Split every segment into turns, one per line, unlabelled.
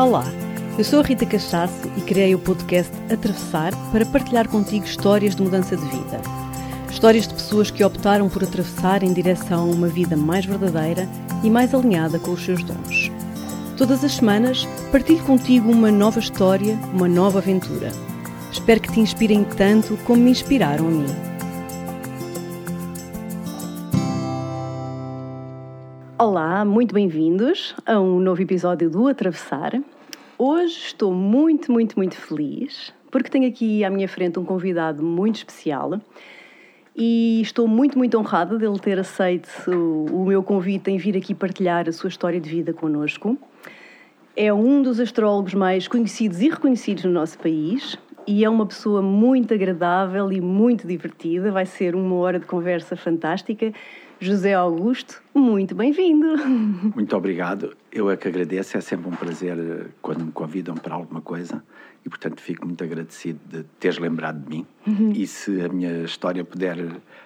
Olá, eu sou a Rita Cachaço e criei o podcast Atravessar para partilhar contigo histórias de mudança de vida. Histórias de pessoas que optaram por atravessar em direção a uma vida mais verdadeira e mais alinhada com os seus dons. Todas as semanas partilho contigo uma nova história, uma nova aventura. Espero que te inspirem tanto como me inspiraram a mim. Olá, muito bem-vindos a um novo episódio do Atravessar. Hoje estou muito, muito, muito feliz porque tenho aqui à minha frente um convidado muito especial e estou muito, muito honrada dele ter aceito o, meu convite em vir aqui partilhar a sua história de vida connosco. É um dos astrólogos mais conhecidos e reconhecidos no nosso país e é uma pessoa muito agradável e muito divertida. Vai ser uma hora de conversa fantástica. José Augusto, muito bem-vindo.
Muito obrigado. Eu é que agradeço. É sempre um prazer eh, quando me convidam para alguma coisa e, portanto, fico muito agradecido de teres lembrado de mim. Uhum. E se a minha história puder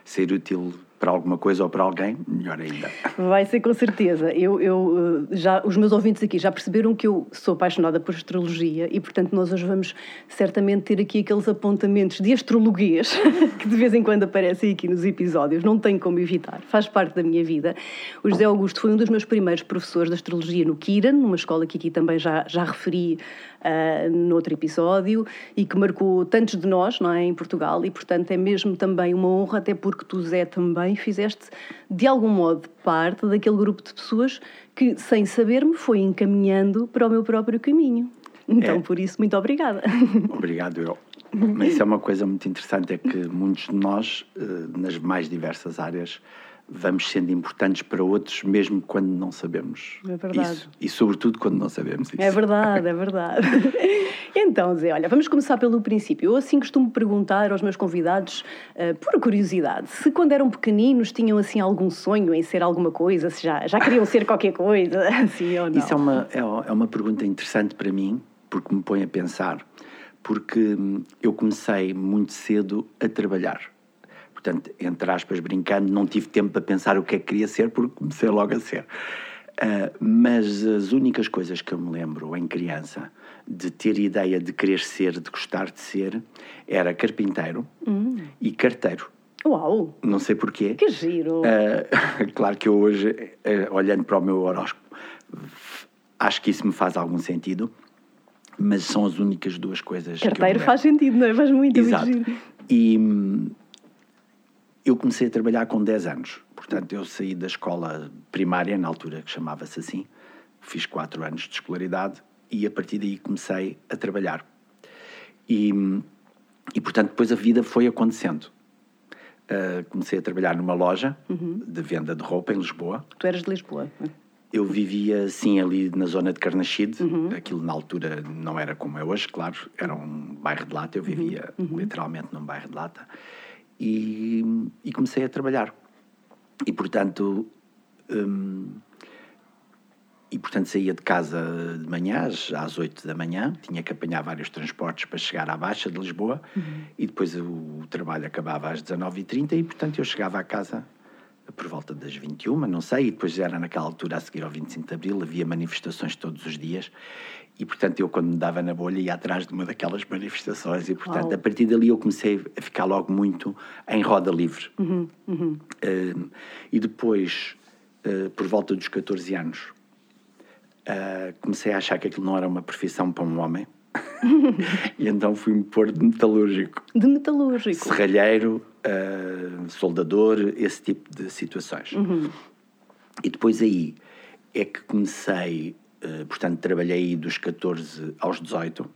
ser útil para alguma coisa ou para alguém, melhor ainda.
Vai ser com certeza. Eu, eu, eh, já, os meus ouvintes aqui já perceberam que eu sou apaixonada por astrologia e, portanto, nós hoje vamos certamente ter aqui aqueles apontamentos de astrologuês que de vez em quando aparecem aqui nos episódios. Não tenho como evitar, faz parte da minha vida. O José Augusto foi um dos meus primeiros professores de astrologia no Kiran, numa escola que aqui também já, já referi uh, no outro episódio e que marcou tantos de nós não é, em Portugal e, portanto, é mesmo também uma honra, até porque tu, Zé, também fizeste, de algum modo, parte daquele grupo de pessoas que, sem saber-me, foi encaminhando para o meu próprio caminho. Então, é. por isso, muito obrigada.
Obrigado, eu. Mas isso é uma coisa muito interessante, é que muitos de nós, eh, nas mais diversas áreas, vamos sendo importantes para outros, mesmo quando não sabemos
é verdade.
isso. E sobretudo quando não sabemos isso.
É verdade, é verdade. então, Zé, olha, vamos começar pelo princípio. Eu assim costumo perguntar aos meus convidados, uh, por curiosidade, se quando eram pequeninos tinham assim algum sonho em ser alguma coisa, se já, já queriam ser qualquer coisa, assim ou não.
Isso é uma, é, é uma pergunta interessante para mim, porque me põe a pensar, porque hum, eu comecei muito cedo a trabalhar portanto, entre aspas, brincando, não tive tempo para pensar o que é que queria ser, porque comecei logo a ser. Uh, mas as únicas coisas que eu me lembro em criança de ter ideia de querer ser, de gostar de ser, era carpinteiro hum. e carteiro.
Uau!
Não sei porquê.
Que giro!
Uh, claro que eu hoje, uh, olhando para o meu horóscopo, acho que isso me faz algum sentido, mas são as únicas duas coisas
Carteiro faz sentido, não é? Faz muito,
Exato. muito E, eu comecei a trabalhar com 10 anos. Portanto, eu saí da escola primária, na altura que chamava-se assim, fiz 4 anos de escolaridade e a partir daí comecei a trabalhar. E, e portanto, depois a vida foi acontecendo. Uh, comecei a trabalhar numa loja uhum. de venda de roupa em Lisboa.
Tu eras de Lisboa?
Eu vivia, sim, ali na zona de Carnaxide. Uhum. Aquilo, na altura, não era como é hoje, claro. Era um bairro de lata. Eu vivia uhum. uhum. literalmente num bairro de lata e, e comecei a trabalhar. E, portanto, hum, e, portanto, saía de casa de manhã, às 8 da manhã, tinha que apanhar vários transportes para chegar à Baixa de Lisboa, uhum. e depois o, o, trabalho acabava às 19h30, e, portanto, eu chegava à casa por volta das 21, não sei, e depois era naquela altura, a seguir ao 25 de Abril, havia manifestações todos os dias, e, portanto, eu, quando me dava na bolha, ia atrás de uma daquelas manifestações. E, portanto, a partir dali eu comecei a ficar logo muito em roda livre. Uhum, uhum. Uh, e depois, uh, por volta dos 14 anos, uh, comecei a achar que aquilo não era uma profissão para um homem. e então fui-me pôr de metalúrgico.
De metalúrgico?
Serralheiro, soldador, esse tipo de situações. Uhum. E depois aí é que comecei eh, portanto, trabalhei dos 14 aos 18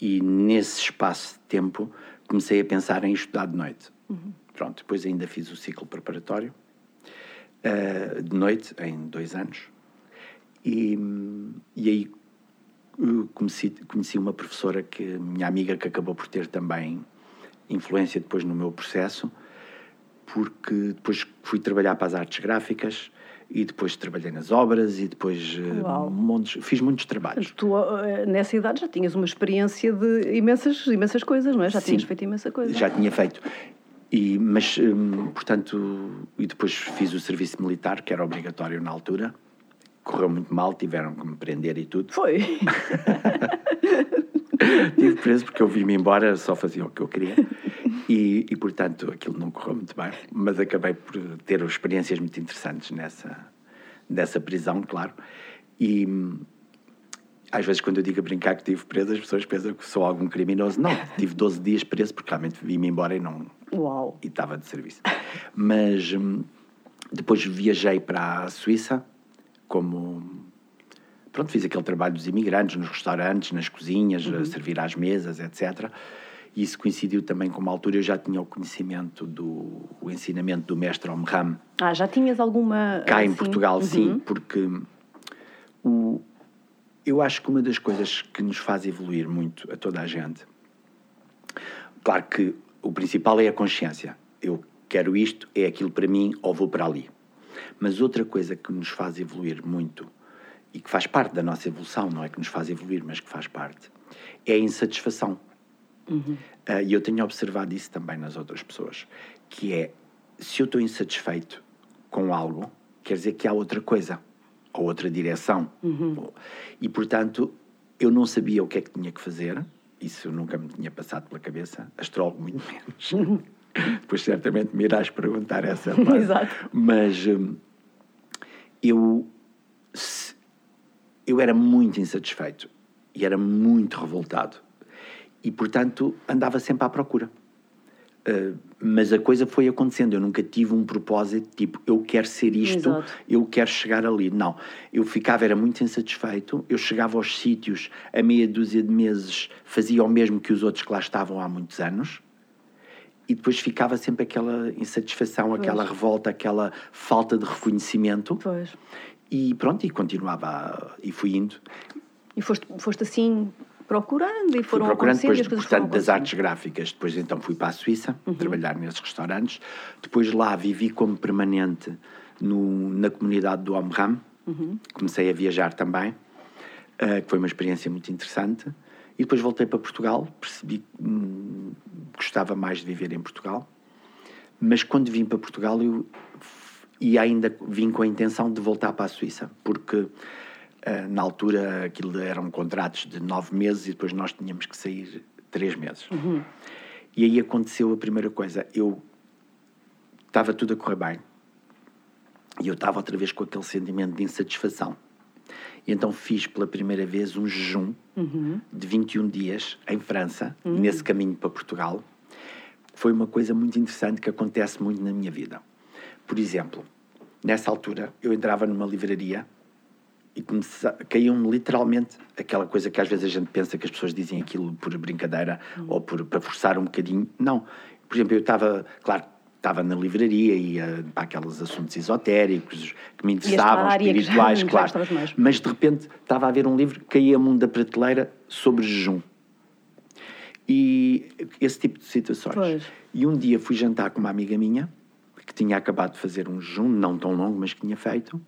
e nesse espaço de tempo comecei a pensar em estudar de noite. Uhum. Pronto, depois ainda fiz o ciclo preparatório uh, de noite, em dois anos, e, e aí uh, conheci, conheci uma professora que, minha amiga, que acabou por ter também influência depois no meu processo, porque depois fui trabalhar para as artes gráficas, e depois trabalhei nas obras e depois uh, montes, fiz muitos trabalhos.
Tu, uh, nessa idade, já tinhas uma experiência de imensas, imensas coisas, não é? Já Sim, tinhas feito imensa coisa.
Já tinha feito. E, mas, um, portanto, e depois fiz o serviço militar, que era obrigatório na altura, correu muito mal, tiveram que me prender e tudo.
Foi.
Estive preso porque eu vim-me embora, só fazia o que eu queria. E, e, portanto, aquilo não correu muito bem. Mas acabei por ter experiências muito interessantes nessa, nessa prisão, claro. E às vezes, quando eu digo a brincar que estive preso, as pessoas pensam que sou algum criminoso. Não, tive 12 dias preso porque realmente vim-me embora e não.
Uau!
E estava de serviço. Mas hum, depois viajei para a Suíça como pronto, fiz aquele trabalho dos imigrantes, nos restaurantes, nas cozinhas, uhum. a servir às mesas, etc. E isso coincidiu também com uma altura eu já tinha o conhecimento do o ensinamento do mestre Omram.
Ah, já tinhas alguma.
Cá assim? em Portugal, uhum. sim, porque o, eu acho que uma das coisas que nos faz evoluir muito a toda a gente, claro que o principal é a consciência. Eu quero isto, é aquilo para mim, ou vou para ali. Mas outra coisa que nos faz evoluir muito e que faz parte da nossa evolução, não é que nos faz evoluir, mas que faz parte, é a insatisfação. Uhum. Uh, e eu tenho observado isso também nas outras pessoas, que é, se eu estou insatisfeito com algo, quer dizer que há outra coisa, ou outra direção. Uhum. E, portanto, eu não sabia o que é que tinha que fazer, isso nunca me tinha passado pela cabeça, astrólogo muito menos. Depois certamente me irás perguntar essa parte.
Exato.
Mas hum, eu eu era muito insatisfeito e era muito revoltado. E, portanto, andava sempre à procura. Uh, mas a coisa foi acontecendo. Eu nunca tive um propósito tipo, eu quero ser isto, Exato. eu quero chegar ali. Não. Eu ficava, era muito insatisfeito. Eu chegava aos sítios, a meia dúzia de meses, fazia o mesmo que os outros que lá estavam há muitos anos. E depois ficava sempre aquela insatisfação, pois. aquela revolta, aquela falta de reconhecimento.
Pois.
E pronto, e continuava, e fui indo.
E foste, foste assim procurando e foram
fui procurando depois, portanto, das artes gráficas. Depois então fui para a Suíça, uhum. trabalhar nesses restaurantes. Depois lá vivi como permanente no, na comunidade do Omram. Uhum. Comecei a viajar também, uh, que foi uma experiência muito interessante. E depois voltei para Portugal, percebi que hum, gostava mais de viver em Portugal. Mas quando vim para Portugal, eu e ainda vim com a intenção de voltar para a Suíça, porque uh, na altura aquilo eram contratos de nove meses e depois nós tínhamos que sair três meses. Uhum. E aí aconteceu a primeira coisa. Eu estava tudo a correr bem e eu estava outra vez com aquele sentimento de insatisfação. E então fiz pela primeira vez um jejum uhum. de 21 dias em França, uhum. nesse caminho para Portugal. Foi uma coisa muito interessante que acontece muito na minha vida. Por exemplo, nessa altura eu entrava numa livraria e caíam-me literalmente aquela coisa que às vezes a gente pensa que as pessoas dizem aquilo por brincadeira hum. ou por, para forçar um bocadinho. Não. Por exemplo, eu estava, claro, estava na livraria e ia para aqueles assuntos esotéricos que me interessavam, espirituais, claro. Mas de repente estava a ver um livro que caía-me um da prateleira sobre jejum. E esse tipo de situações. Pois. E um dia fui jantar com uma amiga minha que tinha acabado de fazer um jejum, não tão longo, mas que tinha feito.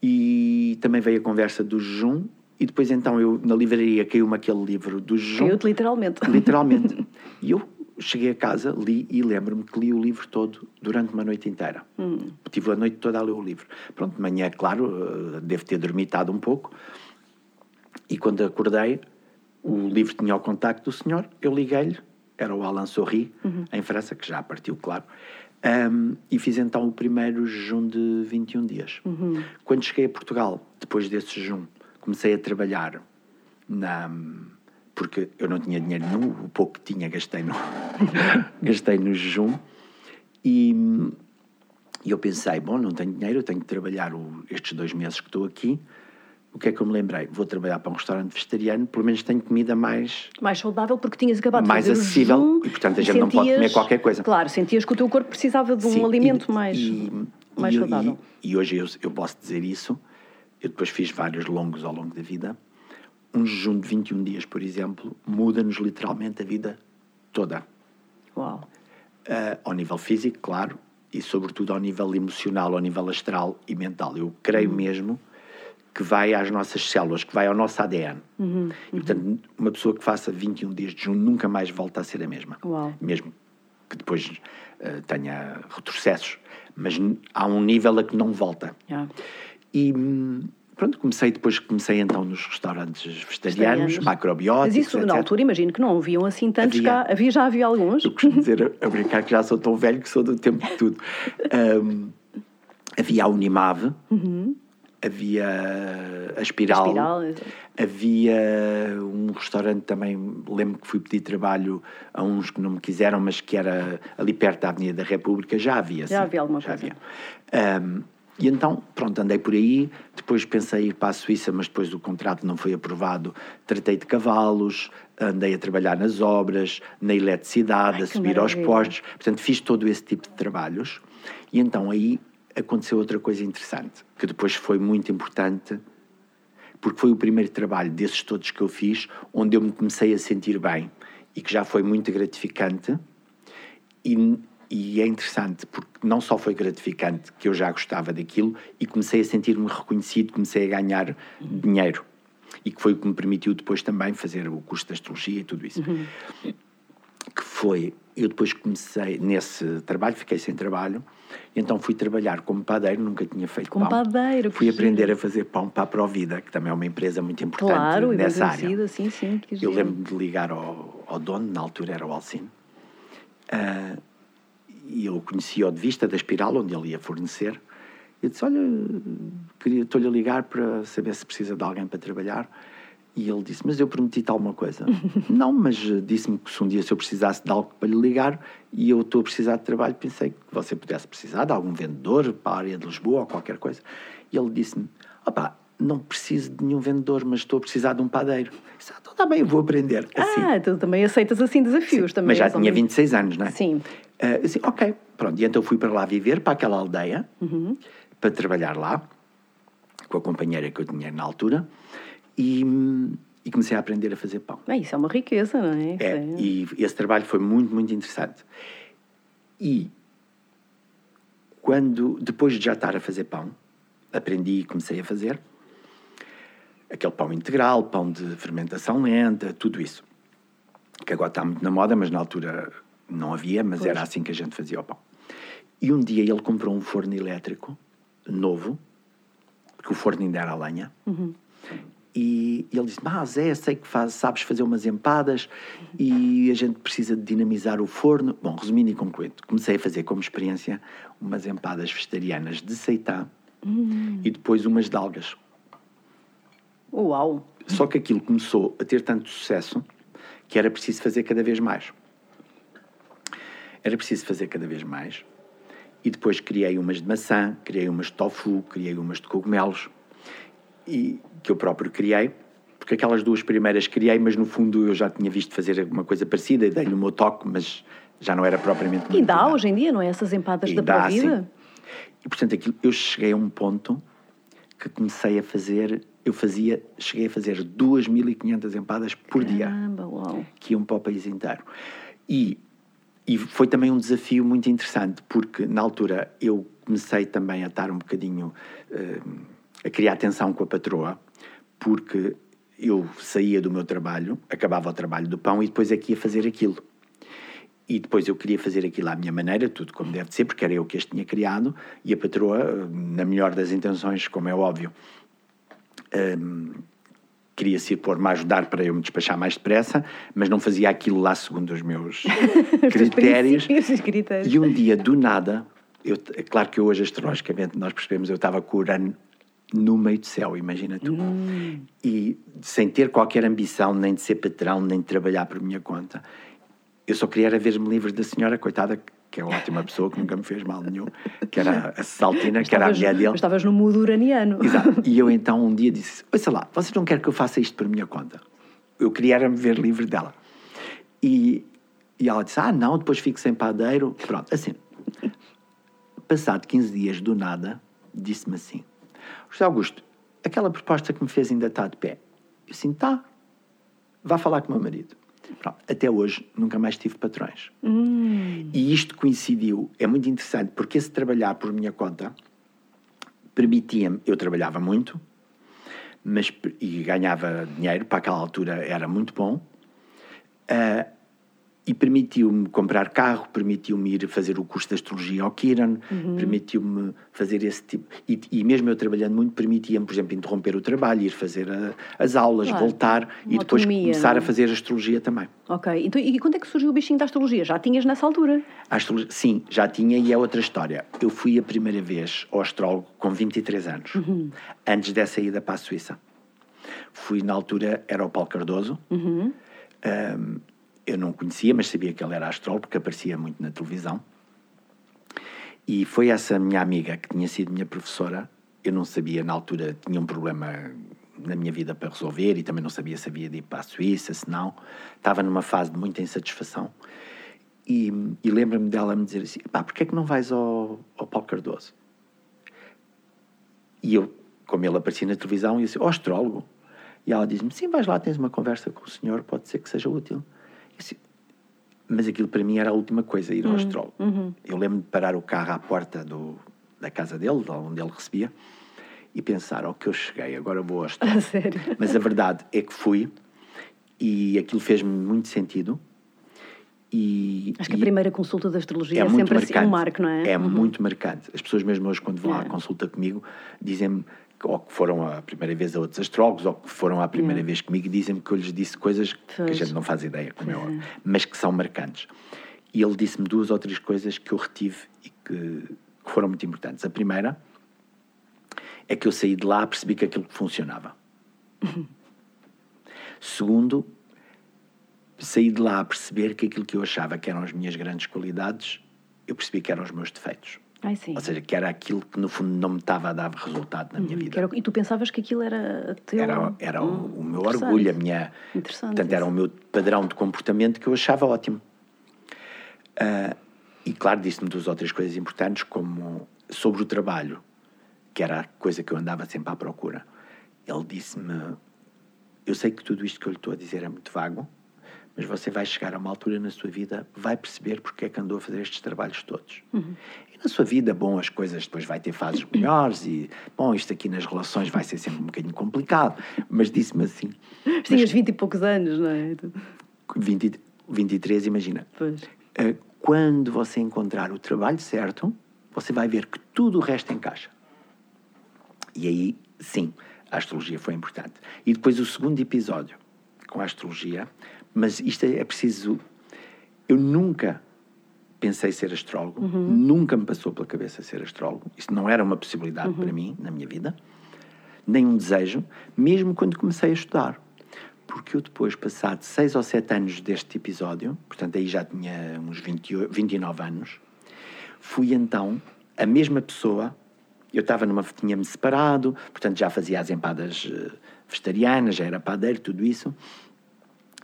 E também veio a conversa do jejum. E depois, então, eu na livraria caiu-me aquele livro do jejum.
Caiu-te literalmente.
Literalmente. e eu cheguei a casa, li e lembro-me que li o livro todo durante uma noite inteira. Hum. Tive a noite toda a ler o livro. Pronto, de manhã, claro, eh, devo ter dormitado um pouco. E quando acordei, o livro tinha o contacto do senhor, eu liguei-lhe, era o Alain Sorri, uhum. em França, que já partiu, claro. Um, e fiz então o primeiro jejum de 21 dias. Uhum. Quando cheguei a Portugal, depois desse jejum, comecei a trabalhar na. Porque eu não tinha dinheiro nenhum, o pouco que tinha gastei no, gastei no jejum. E, e eu pensei: bom, não tenho dinheiro, eu tenho que trabalhar o, estes dois meses que estou aqui o que é que eu me lembrei? Vou trabalhar para um restaurante vegetariano, pelo menos tenho comida mais...
Mais saudável, porque tinhas acabado
mais
de
fazer acessível,
jejum,
e portanto a gente sentias, não pode comer qualquer coisa.
Claro, sentias que o teu corpo precisava de um Sim, alimento e, mais, e, mais saudável.
E, hoje eu, eu posso dizer isso, eu depois fiz vários longos ao longo da vida, um jejum de 21 dias, por exemplo, muda-nos literalmente a vida toda.
Uau!
Uh, ao nível físico, claro, e sobretudo ao nível emocional, ao nível astral e mental. Eu creio hum. mesmo que vai às nossas células, que vai ao nosso ADN. Uhum, e, portanto, uhum. uma pessoa que faça 21 dias de junho nunca mais volta a ser a mesma.
Uau.
Mesmo que depois uh, tenha retrocessos. Mas há um nível a que não volta.
Yeah.
E, pronto, comecei depois, comecei então nos restaurantes vegetarianos, macrobióticos,
Mas isso,
etc.
na altura, imagino que não haviam assim tantos
Havia.
cá. Havia, já havia alguns?
Eu costumo dizer a, a brincar que já sou tão velho que sou do tempo de tudo. Um, havia a Unimave, havia a Espiral,
Espiral, exato.
havia um restaurante também, lembro que fui pedir trabalho a uns que não me quiseram, mas que era ali perto da Avenida da República, já havia.
Já
sim,
havia alguma
já
coisa.
havia. Um, e então, pronto, andei por aí, depois pensei em ir para a Suíça, mas depois o contrato não foi aprovado. Tratei de cavalos, andei a trabalhar nas obras, na eletricidade,
Ai,
a subir aos
maravilha.
postos. Portanto, fiz todo esse tipo de trabalhos. E então aí aconteceu outra coisa interessante, que depois foi muito importante, porque foi o primeiro trabalho desses todos que eu fiz, onde eu me comecei a sentir bem e que já foi muito gratificante. E, e é interessante, porque não só foi gratificante, que eu já gostava daquilo, e comecei a sentir-me reconhecido, comecei a ganhar dinheiro. E que foi o que me permitiu depois também fazer o curso de astrologia e tudo isso. Que foi, eu depois comecei nesse trabalho, fiquei sem trabalho, e então fui trabalhar como padeiro, nunca tinha feito
Como
pão.
padeiro,
Fui aprender
giro.
a fazer pão para a Provida, que também é uma empresa muito importante
Claro,
nessa área.
sim, sim.
Eu lembro-me de ligar ao, ao dono, na altura era o Alcino, ah, e eu conhecia-o de vista da Espiral, onde ele ia fornecer. Eu disse: Olha, estou-lhe a ligar para saber se precisa de alguém para trabalhar. E ele disse: Mas eu prometi-te alguma coisa. Não, mas eh, disse-me que se um dia se eu precisasse de algo para lhe ligar e eu estou a precisar de trabalho, pensei que você pudesse precisar de algum vendedor para a área de Lisboa ou qualquer coisa. E ele disse-me: Opá, não preciso de nenhum vendedor, mas estou a precisar de um padeiro. Disse: Ah, então está bem, eu vou aprender. Assim.
Ah, tu também aceitas assim desafios também.
Mas já tinha
homem.
26 anos, não é?
Sim.
Assim, ok, pronto. E então fui para lá viver, para aquela aldeia,
Uhum.
para trabalhar lá, com a companheira que eu tinha na altura, e, e comecei a aprender a fazer pão.
Bem, isso é uma riqueza, não é?
É,
Isso
e esse trabalho foi muito, muito interessante. E quando, depois de já estar a fazer pão, aprendi e comecei a fazer aquele pão integral, pão de fermentação lenta, tudo isso. Que agora está muito na moda, mas na altura não havia, mas
Pois.
era assim que a gente fazia o pão. E um dia ele comprou um forno elétrico novo, porque o forno ainda era a lenha. E ele disse: Ah, Zé, sei que faz, sabes fazer umas empadas e a gente precisa de dinamizar o forno. Bom, resumindo e concluindo, comecei a fazer como experiência umas empadas vegetarianas de seitã e depois umas de algas.
Uau!
Só que aquilo começou a ter tanto sucesso que era preciso fazer cada vez mais. Era preciso fazer cada vez mais. E depois criei umas de maçã, criei umas de tofu, criei umas de cogumelos, e que eu próprio criei, porque aquelas duas primeiras criei, mas no fundo eu já tinha visto fazer uma coisa parecida e dei-lhe o meu toque, mas já não era propriamente
E dá hoje em dia, não é? Essas empadas
E
da
dá,
Provida?
sim. E portanto aquilo, eu cheguei a um ponto que comecei a fazer, eu fazia, cheguei a fazer 2.500 empadas por dia
Caramba, uau!
que iam para o país inteiro. E, e foi também um desafio muito interessante, porque na altura eu comecei também a estar um bocadinho eh, a criar tensão com a patroa, porque eu saía do meu trabalho, acabava o trabalho do pão e depois é que ia fazer aquilo. E depois eu queria fazer aquilo à minha maneira, tudo como deve ser, porque era eu que este tinha criado, e a patroa, eh, na melhor das intenções, como é óbvio, queria se pôr-me a ajudar para eu me despachar mais depressa, mas não fazia aquilo lá segundo os meus critérios.
e
um dia, do nada, eu, é claro que hoje, astrologicamente, nós percebemos, eu estava com o Urano no meio do céu, imagina tu. E sem ter qualquer ambição, nem de ser patrão, nem de trabalhar por minha conta. Eu só queria era ver-me livre da senhora, coitada, que é uma ótima pessoa, que nunca me fez mal nenhum, que era a Saltina, que era a mulher dele.
mas Estavas no mudo uraniano.
Exato. E eu então um dia disse: Ouça lá, vocês não querem que eu faça isto por minha conta? Eu queria era me ver livre dela. E, e ela disse: Ah, não, depois fico sem padeiro. Pronto, assim. Passado 15 dias do nada, disse-me assim: José Augusto, aquela proposta que me fez ainda está de pé. Eu assim: Tá, vá falar com o meu marido. Pronto, até hoje nunca mais tive patrões. E isto coincidiu, é muito interessante, porque esse trabalhar por minha conta permitia-me, eu trabalhava muito, mas, e ganhava dinheiro, para aquela altura era muito bom, ah, e permitiu-me comprar carro, permitiu-me ir fazer o curso de astrologia ao Kiran,
Uhum.
permitiu-me fazer esse tipo. E, e mesmo eu trabalhando muito, permitia-me, por exemplo, interromper o trabalho, ir fazer a- as aulas,
Claro.
voltar e
Uma
depois
autonomia,
começar
não
a
é?
fazer astrologia também.
Ok. Então, e quando é que surgiu o bichinho da astrologia? Já tinhas nessa altura?
Astrologia, sim, já tinha e é outra história. Eu fui a primeira vez ao astrólogo com 23 anos, antes dessa ida para a Suíça. Fui, na altura, era o Paulo Cardoso. Ahm, eu não conhecia, mas sabia que ele era astrólogo, porque aparecia muito na televisão. E foi essa minha amiga, que tinha sido minha professora, eu não sabia, na altura, tinha um problema na minha vida para resolver e também não sabia se havia de ir para a Suíça, se não. Estava numa fase de muita insatisfação. E, e lembro-me dela me dizer assim: pá, porquê é que não vais ao, ao Paulo Cardoso? E eu, como ele aparecia na televisão, eu disse: ao astrólogo. E ela diz-me: sim, vais lá, tens uma conversa com o senhor, pode ser que seja útil. Disse, mas aquilo para mim era a última coisa, ir ao astrólogo. Eu lembro-me de parar o carro à porta do, da casa dele, de onde ele recebia, e pensar: ao que eu cheguei, agora vou ao astrólogo. Mas a verdade é que fui e aquilo fez-me muito sentido. E,
Acho que a primeira consulta da astrologia é,
é
sempre assim,
marcante.
um marco, não é?
É
Uhum.
muito marcante. As pessoas mesmo hoje, quando vão à
É.
consulta comigo, dizem-me ou que foram a primeira vez a outros astrólogos ou que foram a primeira vez comigo dizem-me que eu lhes disse coisas que a
Pois.
gente não faz ideia, como é
Pois
óbvio, mas que são marcantes. E ele disse-me duas ou três coisas que eu retive e que, que foram muito importantes. A primeira é que eu saí de lá percebi que aquilo funcionava. Segundo, saí de lá a perceber que aquilo que eu achava que eram as minhas grandes qualidades, eu percebi que eram os meus defeitos.
Ai.
Ou seja, que era aquilo que no fundo não me estava a dar resultado na minha
Que
vida.
era E tu pensavas que aquilo era teu...
Era, era o, o meu orgulho, a minha.
Interessante
Portanto, era
isso.
o meu padrão de comportamento que eu achava ótimo. Ah, e claro, disse-me duas ou três coisas importantes, como sobre o trabalho, que era a coisa que eu andava sempre à procura. Ele disse-me: Eu sei que tudo isto que eu lhe estou a dizer é muito vago, mas você vai chegar a uma altura na sua vida, vai perceber porque é que andou a fazer estes trabalhos todos. E na sua vida, bom, as coisas depois vai ter fases melhores e, bom, isto aqui nas relações vai ser sempre um bocadinho complicado, mas disse-me assim,
Tinhas 20 e poucos anos, não é?
20, 23, imagina,
Pois.
eh, quando você encontrar o trabalho certo, você vai ver que tudo o resto encaixa. E aí, sim, a astrologia foi importante. E depois o segundo episódio com a astrologia, mas isto é preciso. Eu nunca pensei ser astrólogo, nunca me passou pela cabeça ser astrólogo. Isso não era uma possibilidade para mim na minha vida, nem um desejo, mesmo quando comecei a estudar. Porque eu depois, passado seis ou sete anos deste episódio, portanto aí já tinha uns 28, 29 anos, fui então a mesma pessoa. Eu estava numa. tinha-me separado, portanto já fazia as empadas eh, vegetarianas, já era padeiro, tudo isso.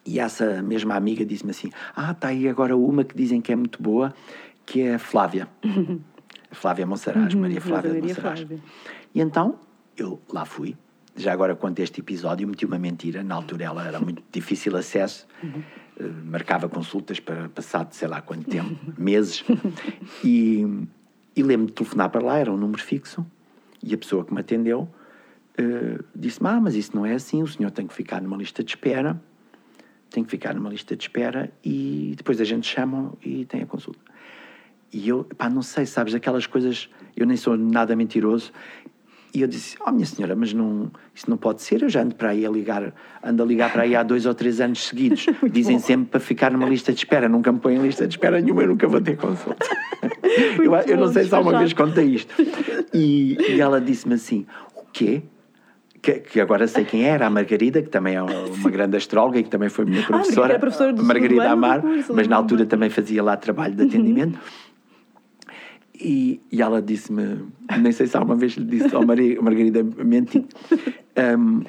E essa mesma amiga disse-me assim: Ah, está aí agora uma que dizem que é muito boa, que é a Flávia. A Flávia Monsaraz, Maria Flávia de
Maria
Monsaraz.
Flávia.
E então eu lá fui. Já agora, quanto a este episódio, meti uma mentira. Na altura ela era muito difícil acesso. Eh, marcava consultas para passado sei lá quanto tempo, meses. E, e lembro-me de telefonar para lá, era um número fixo. E a pessoa que me atendeu eh, disse-me: Ah, mas isso não é assim, o senhor tem que ficar numa lista de espera. Tem que ficar numa lista de espera e depois a gente chama e tem a consulta. E eu, pá, não sei, sabes, aquelas coisas, eu nem sou nada mentiroso. E eu disse, oh minha senhora, mas não, isso não pode ser, eu já ando para aí a ligar, ando a ligar para aí há dois ou três anos seguidos. Dizem sempre para ficar numa lista de espera, nunca me põem em lista de espera nenhuma, eu nunca vou ter consulta. eu, eu não
bom,
sei se alguma vez contei isto. E, e ela disse-me assim, o quê? Que, que agora sei quem era, a Margarida, que também é uma grande astróloga e que também foi minha professora.
era professora
Margarida Amar,
curso,
mas na altura também fazia lá trabalho de atendimento. E, e ela disse-me, nem sei se alguma vez lhe disse ao Maria, Margarida menti. Um,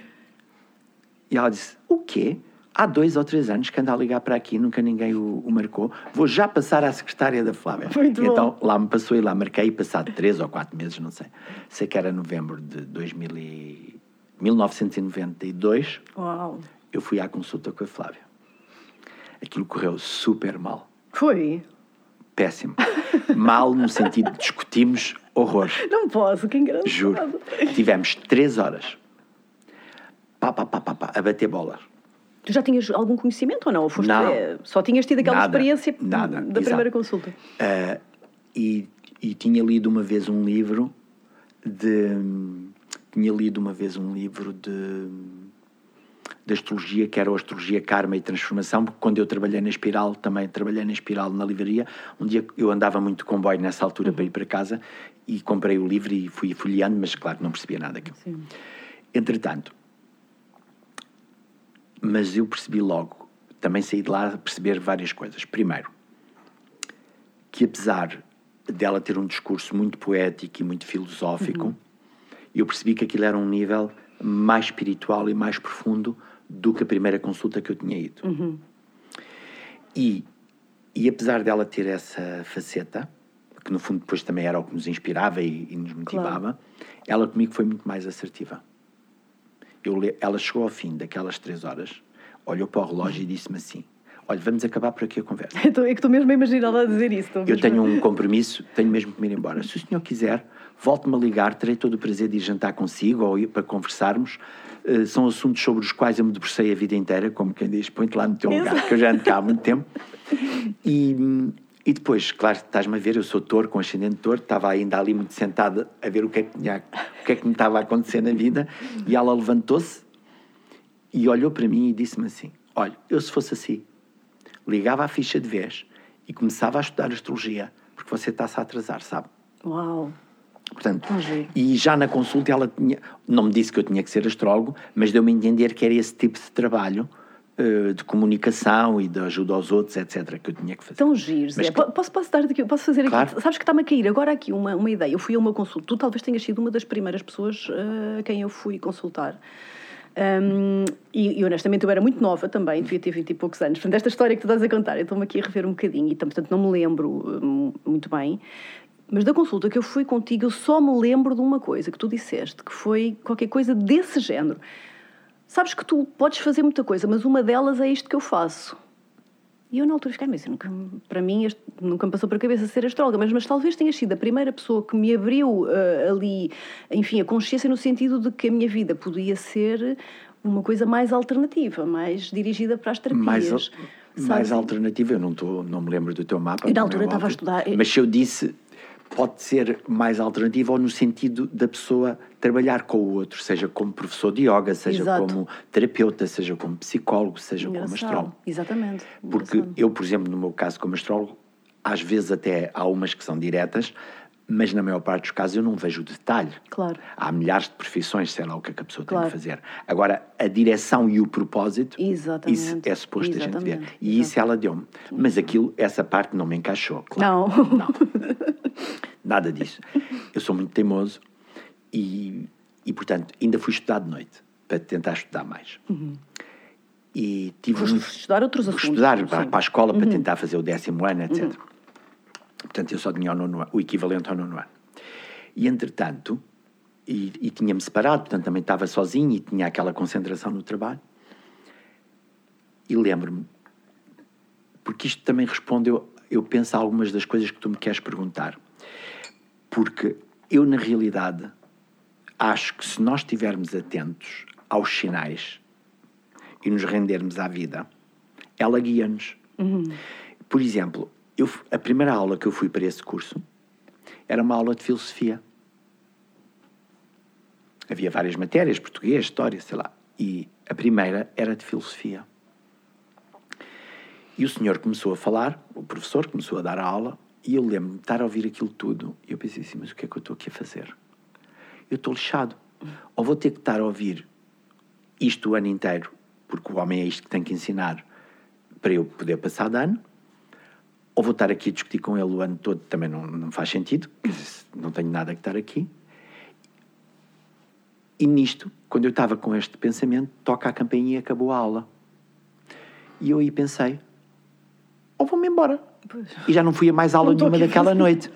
e ela disse: O quê? Há dois ou três anos que anda a ligar para aqui, nunca ninguém o, o marcou. Vou já passar à secretária da Flávia.
Muito bom.
então lá me passou e lá marquei, passado três ou quatro meses, não sei. Sei que era novembro de 2000 e, 1992.
Uau.
Eu fui à consulta com a Flávia. Aquilo correu super mal
Foi?
péssimo. Mal no sentido de discutimos horrores.
Não posso, que engraçado.
Juro. Tivemos três horas pá, pá, pá, pá, pá, a bater bolas.
Tu já tinhas algum conhecimento ou não? Ou foste,
Não.
eh, só tinhas tido aquela
Nada,
experiência
nada,
da
exato.
primeira consulta?
Ah, e, e tinha lido uma vez um livro de. Tinha lido uma vez um livro de. de astrologia, que era a astrologia karma e transformação, porque quando eu trabalhei na Espiral, também trabalhei na Espiral na livraria, um dia eu andava muito de comboio nessa altura para ir para casa e comprei o livro e fui folheando, mas claro, não percebia nada daquilo.
Sim.
Entretanto, mas eu percebi logo, também saí de lá a perceber várias coisas. Primeiro, que apesar dela ter um discurso muito poético e muito filosófico, eu percebi que aquilo era um nível mais espiritual e mais profundo do que a primeira consulta que eu tinha ido. E, e apesar dela ter essa faceta, que no fundo depois também era o que nos inspirava e, e nos motivava, ela comigo foi muito mais assertiva. Eu, ela chegou ao fim daquelas três horas, olhou para o relógio e disse-me assim: Olha, vamos acabar por aqui a conversa.
Então é que estou mesmo a imaginar ela a dizer isso.
Eu tenho um compromisso, tenho mesmo que me ir embora. Se o senhor quiser, volte-me a ligar, terei todo o prazer de ir jantar consigo ou ir para conversarmos. Eh, são assuntos sobre os quais eu me debrucei a vida inteira, como quem diz, põe-te lá no teu lugar, que eu já ando cá há muito tempo. E, e depois, claro, estás-me a ver, eu sou touro, com ascendente touro, estava ainda ali muito sentada a ver o que é que, tinha, o que, é que me estava a acontecer na vida, e ela levantou-se e olhou para mim e disse-me assim: Olha, eu se fosse assim, ligava a ficha de vez e começava a estudar astrologia, porque você está-se a atrasar, sabe?
Uau!
Portanto, e já na consulta ela tinha, não me disse que eu tinha que ser astrólogo, mas deu-me a entender que era esse tipo de trabalho eh, de comunicação e de ajuda aos outros, etc., que eu tinha que fazer.
Tão giro, Zé. Po- Posso, posso, dar aqui, posso fazer aqui?
Claro.
Sabes que está-me a cair agora aqui uma, uma ideia. Eu fui a uma consulta. Tu talvez tenhas sido uma das primeiras pessoas eh, a quem eu fui consultar. Hum, e, e, honestamente eu era muito nova também, devia ter 20 e poucos anos. Portanto, esta história que tu estás a contar, eu estou-me aqui a rever um bocadinho e portanto não me lembro hum, muito bem. Mas da consulta que eu fui contigo, eu só me lembro de uma coisa que tu disseste, que foi qualquer coisa desse género. Sabes que tu podes fazer muita coisa, mas uma delas é isto que eu faço. E eu na altura fiquei, mas eu nunca, para mim este- nunca me passou para a cabeça ser astróloga, mas, mas talvez tenha sido a primeira pessoa que me abriu ah, ali, enfim, a consciência no sentido de que a minha vida podia ser uma coisa mais alternativa, mais dirigida para as terapias.
mais, al- mais alternativa, eu não, tô, não me lembro do teu mapa.
Eu, na
como
altura,
é
estava a estudar-
Mas se eu disse, pode ser mais alternativa ou no sentido da pessoa trabalhar com o outro, seja como professor de yoga, seja
Exato.
como terapeuta, seja como psicólogo, seja como
Engraçado.
astrólogo.
Exatamente.
Porque
Engraçado.
eu, por exemplo, no meu caso como astrólogo, às vezes até há umas que são diretas, mas na maior parte dos casos eu não vejo o detalhe.
Claro.
Há milhares de profissões, sei lá o que é que a pessoa tem
Claro.
que fazer. Agora, a direção e o propósito,
Exatamente.
isso é suposto a gente ver.
Exatamente.
E isso ela deu-me. Mas aquilo, essa parte não me encaixou, claro.
Não.
Não. Nada disso. Eu sou muito teimoso e, e, portanto, ainda fui estudar de noite para tentar estudar mais. E tive
Foste
muito-
estudar outros assuntos,
estudar para, para a escola para tentar fazer o décimo ano, etc. Portanto, eu só tinha o, nono o equivalente ao nono ano. E, entretanto, e, e tinha-me separado, portanto, também estava sozinho e tinha aquela concentração no trabalho. E lembro-me, porque isto também responde, eu, eu penso a algumas das coisas que tu me queres perguntar. Porque eu, na realidade, acho que se nós estivermos atentos aos sinais e nos rendermos à vida, ela guia-nos. Por exemplo, eu, a primeira aula que eu fui para esse curso era uma aula de filosofia. Havia várias matérias, português, história, sei lá. E a primeira era de filosofia. E o senhor começou a falar, o professor começou a dar a aula, e eu lembro-me de estar a ouvir aquilo tudo. E eu pensei assim, mas o que é que eu estou aqui a fazer? Eu estou lixado. Ou vou ter que estar a ouvir isto o ano inteiro, porque o homem é isto que tem que ensinar para eu poder passar de ano, ou vou estar aqui a discutir com ele o ano todo, também não, não faz sentido, não tenho nada que estar aqui. E nisto, quando eu estava com este pensamento, toca a campainha e acabou a aula. E eu aí pensei, ou vou-me embora.
Pois.
E já não fui a mais aula
Não
nenhuma daquela noite.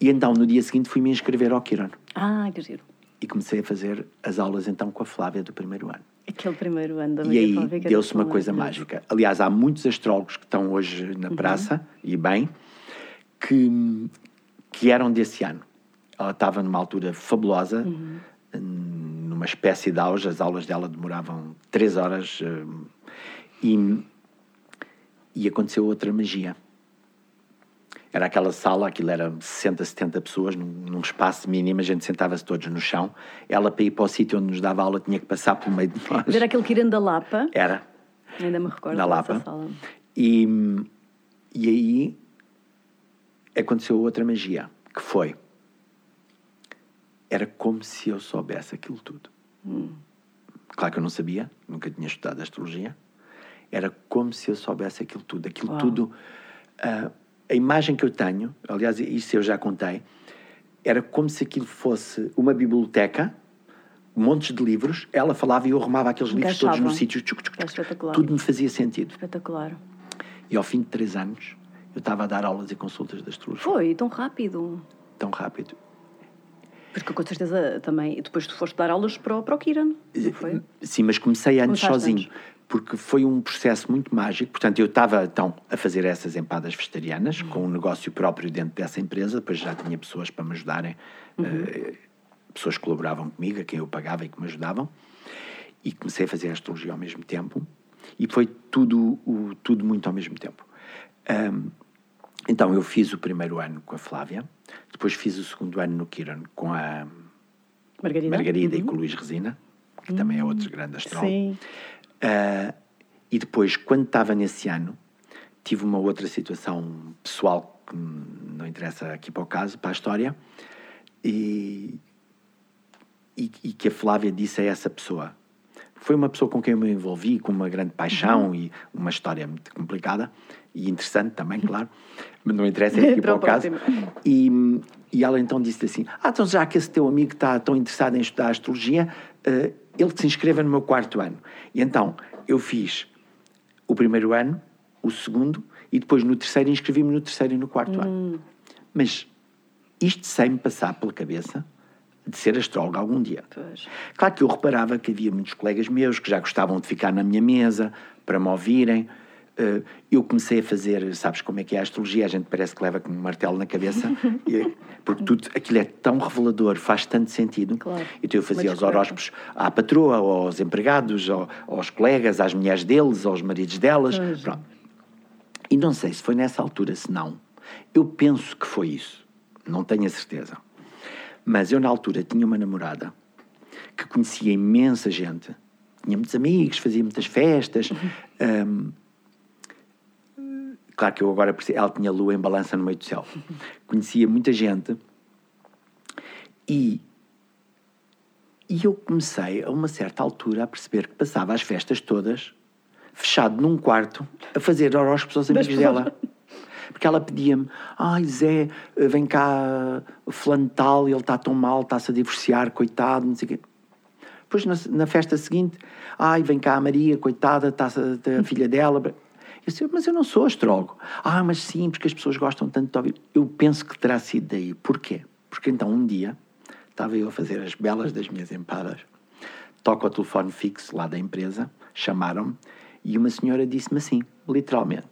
E então, no dia seguinte, fui-me inscrever ao Kiron.
Ah, que giro.
E comecei a fazer as aulas então com a Flávia do primeiro ano.
Aquele primeiro ano da
E
Maria
aí
que era
deu-se uma coisa mágica. Aliás, há muitos astrólogos que estão hoje na
Uhum.
praça, e bem, que, que eram desse ano. Ela estava numa altura fabulosa,
Uhum.
hum, numa espécie de auge. As aulas dela demoravam três horas. hum, E, e aconteceu outra magia. Era aquela sala, aquilo era 60, 70 pessoas, num, num espaço mínimo, a gente sentava-se todos no chão. Ela, para ir para o sítio onde nos dava aula, tinha que passar pelo meio de nós.
Era aquele Quirino da Lapa.
Era.
Ainda me recordo
Na
dessa
Lapa.
sala.
E, e aí aconteceu outra magia, que foi. Era como se eu soubesse aquilo tudo. Claro que eu não sabia, nunca tinha estudado astrologia. Era como se eu soubesse aquilo tudo. Aquilo
Uau.
tudo. ah, a imagem que eu tenho, aliás, isso eu já contei, era como se aquilo fosse uma biblioteca, montes de livros. Ela falava e eu arrumava aqueles livros todos no sítio.
É.
Tudo me fazia sentido.
Espetacular.
E ao fim de três anos, eu estava a dar aulas e consultas de astrologia.
Foi, tão rápido.
Tão rápido.
Porque com certeza também. Depois tu foste dar aulas para o, para o Kiran, foi?
Sim, mas comecei antes
Começaste
sozinho.
antes.
Porque foi um processo muito mágico. Portanto, eu estava então a fazer essas empadas vegetarianas
Uhum.
com um negócio próprio dentro dessa empresa. Depois já tinha pessoas para me ajudarem,
Uhum.
eh, pessoas que colaboravam comigo, a quem eu pagava e que me ajudavam. E comecei a fazer a astrologia ao mesmo tempo. E foi tudo, o- tudo muito ao mesmo tempo. Ahm, então, eu fiz o primeiro ano com a Flávia. Depois fiz o segundo ano no Kiran com a
Margarida?
Margarida e
Uhum.
com o Luís Resina, que também é outro grande astrólogo.
Sim.
Ah, e depois, quando estava nesse ano, tive uma outra situação pessoal que não interessa aqui para o caso, para a história, e, e, e que a Flávia disse a essa pessoa. Foi uma pessoa com quem eu me envolvi, com uma grande paixão
Uhum.
e uma história muito complicada e interessante também, claro, mas não interessa é aqui para o caso. E, e ela então disse assim: Ah, então já que esse teu amigo está tão interessado em estudar astrologia, eh, ele se inscreva no meu quarto ano. E então eu fiz o primeiro ano, o segundo, e depois no terceiro inscrevi-me no terceiro e no quarto ano. Mas isto sem me passar pela cabeça de ser astrólogo algum dia.
Pois.
Claro que eu reparava que havia muitos colegas meus que já gostavam de ficar na minha mesa para me ouvirem. Eh, Eu comecei a fazer, sabes como é que é a astrologia? A gente parece que leva com um martelo na cabeça, e- porque tudo aquilo é tão revelador, faz tanto sentido.
Claro.
Então eu fazia os horóscopos à patroa, aos empregados, ao- aos colegas, às mulheres deles, aos maridos delas. E não sei se foi nessa altura, se não. Eu penso que foi isso. Não tenho a certeza. Mas eu, na altura, tinha uma namorada que conhecia imensa gente. Tinha muitos amigos, fazia muitas festas. Hum, claro que eu agora percebo, ela tinha lua em balança no meio do céu. Conhecia muita gente. E, e eu comecei, a uma certa altura, a perceber que passava as festas todas fechado num quarto a fazer horóscopos aos amigos dela. Porque ela pedia-me, ai Zé, vem cá, fulano tal, ele está tão mal, está-se a divorciar, coitado, não sei o quê. Depois, na, na festa seguinte, ai, vem cá a Maria, coitada, está-se a, a filha dela. Eu disse, mas eu não sou astrólogo. Ah, mas sim, porque as pessoas gostam tanto de ouvir. Eu penso que terá sido daí. Porquê? Porque então um dia estava eu a fazer as belas das minhas empadas, toco o telefone fixo lá da empresa, chamaram-me e uma senhora disse-me assim, literalmente: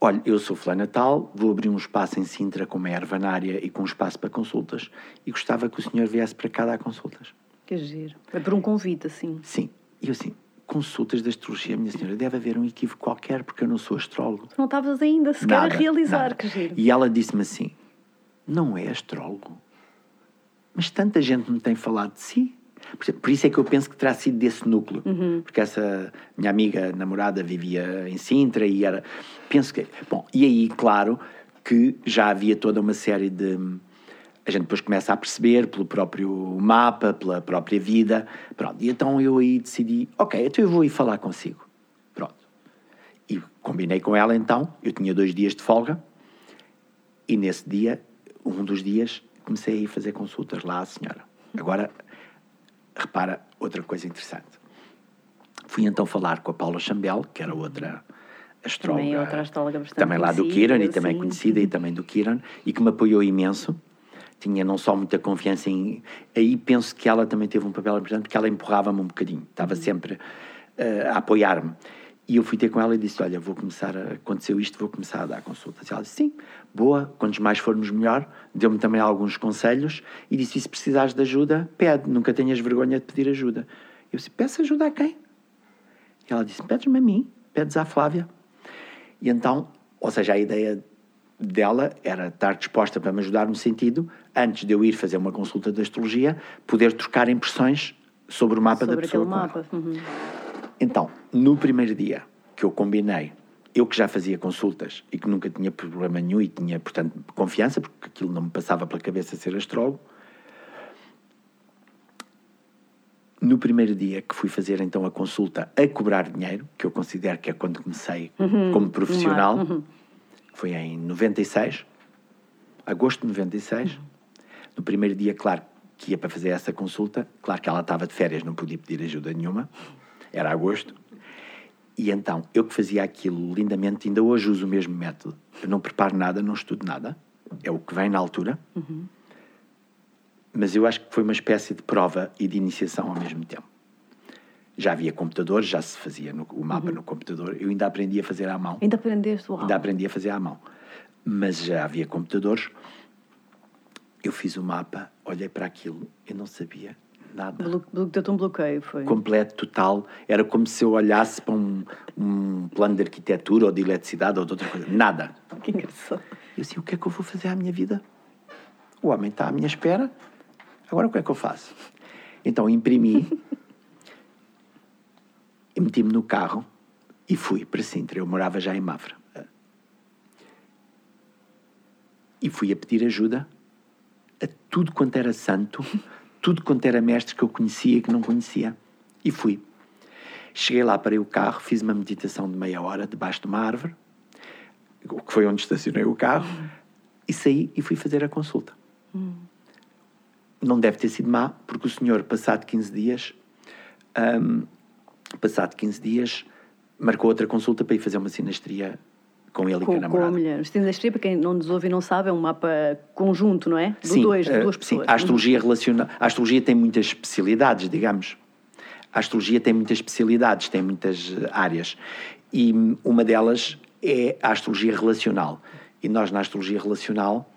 Olha, eu sou fulana tal, vou abrir um espaço em Sintra com uma ervanária e com um espaço para consultas e gostava que o senhor viesse para cá dar consultas.
Que giro. É por um convite, assim.
Sim. E eu assim, consultas de astrologia, minha senhora, deve haver um equívoco qualquer porque eu não sou astrólogo.
Não estavas ainda sequer a realizar,
nada.
que giro.
E ela disse-me assim: Não é astrólogo? Mas tanta gente me tem falado de si. Por isso- Por isso é que eu penso que terá sido desse núcleo.
Uhum.
Porque essa minha amiga namorada vivia em Sintra e era. Penso que. Bom, e aí, claro, que já havia toda uma série de. A gente depois começa a perceber pelo próprio mapa, pela própria vida. Pronto. E então eu aí decidi: Ok, então eu vou ir falar consigo. Pronto. E combinei com ela então. Eu tinha dois dias de folga. E nesse dia, um dos dias, comecei a ir fazer consultas lá à senhora. Agora, repara outra coisa interessante. Fui então falar com a Paula Chambel, que era outra astróloga.
Também é outra astróloga bastante
Também lá do Kiran e também
sim.
conhecida e também do Kiran e que me apoiou imenso. Tinha não só muita confiança em. Aí penso que ela também teve um papel importante porque ela empurrava-me um bocadinho,
Uhum.
estava sempre eh, a apoiar-me. E eu fui ter com ela e disse: Olha, vou começar, a, aconteceu isto, vou começar a dar consultas. E ela disse: Sim, boa, quantos mais formos melhor. Deu-me também alguns conselhos e disse: "E Se precisares de ajuda, pede, nunca tenhas vergonha de pedir ajuda. Eu disse: Peço ajuda a quem? E ela disse: Pedes-me a mim, pedes à Flávia. E então, ou seja, a ideia dela era estar disposta para me ajudar no sentido, antes de eu ir fazer uma consulta de astrologia, poder trocar impressões sobre o mapa
Sobre
da pessoa.
mapa. Uhum.
Então, no primeiro dia que eu combinei, eu que já fazia consultas e que nunca tinha problema nenhum e tinha, portanto, confiança, porque aquilo não me passava pela cabeça ser astrólogo. No primeiro dia que fui fazer então a consulta a cobrar dinheiro, que eu considero que é quando comecei como profissional, foi em 96, agosto de 96. No primeiro dia, claro, que ia para fazer essa consulta, claro que ela estava de férias, não podia pedir ajuda nenhuma, era agosto. E então, eu que fazia aquilo lindamente, ainda hoje uso o mesmo método. Eu não preparo nada, não estudo nada, é o que vem na altura. Mas eu acho que foi uma espécie de prova e de iniciação ao mesmo tempo. Já havia computadores, já se fazia no- o mapa no computador, eu ainda aprendi a fazer à mão.
Ainda aprendeste o
Ainda aprendi a fazer à mão. Mas já havia computadores. Eu fiz o mapa, olhei para aquilo, eu não sabia nada.
Blo- Deu-te um bloqueio, foi.
Completo, total. Era como se eu olhasse para um, um plano de arquitetura ou de eletricidade ou de outra coisa. Nada.
Que engraçado.
Eu disse, o que é que eu vou fazer à minha vida? O homem está à minha espera, agora o que é que eu faço? Então imprimi e meti-me no carro e fui para Sintra. Eu morava já em Mafra. E fui a pedir ajuda a tudo quanto era santo, tudo quanto era mestre que eu conhecia e que não conhecia. E fui. Cheguei lá, parei o carro, fiz uma meditação de meia hora debaixo de uma árvore, que foi onde estacionei o carro, e saí e fui fazer a consulta. Não deve ter sido má, porque o senhor, passado 15 dias, hum, passado 15 dias, marcou outra consulta para ir fazer uma sinastria com ele e com a
Com, com a
namorada.
mulher. Sinastria, para quem não nos ouve e não sabe, é um mapa conjunto, não é? De
Sim,
dois, de
eh,
duas
sim,
pessoas.
a astrologia relaciona, a astrologia tem muitas especialidades, digamos. A astrologia tem muitas especialidades, tem muitas eh, áreas. E hum, uma delas é a astrologia relacional. E nós, na astrologia relacional,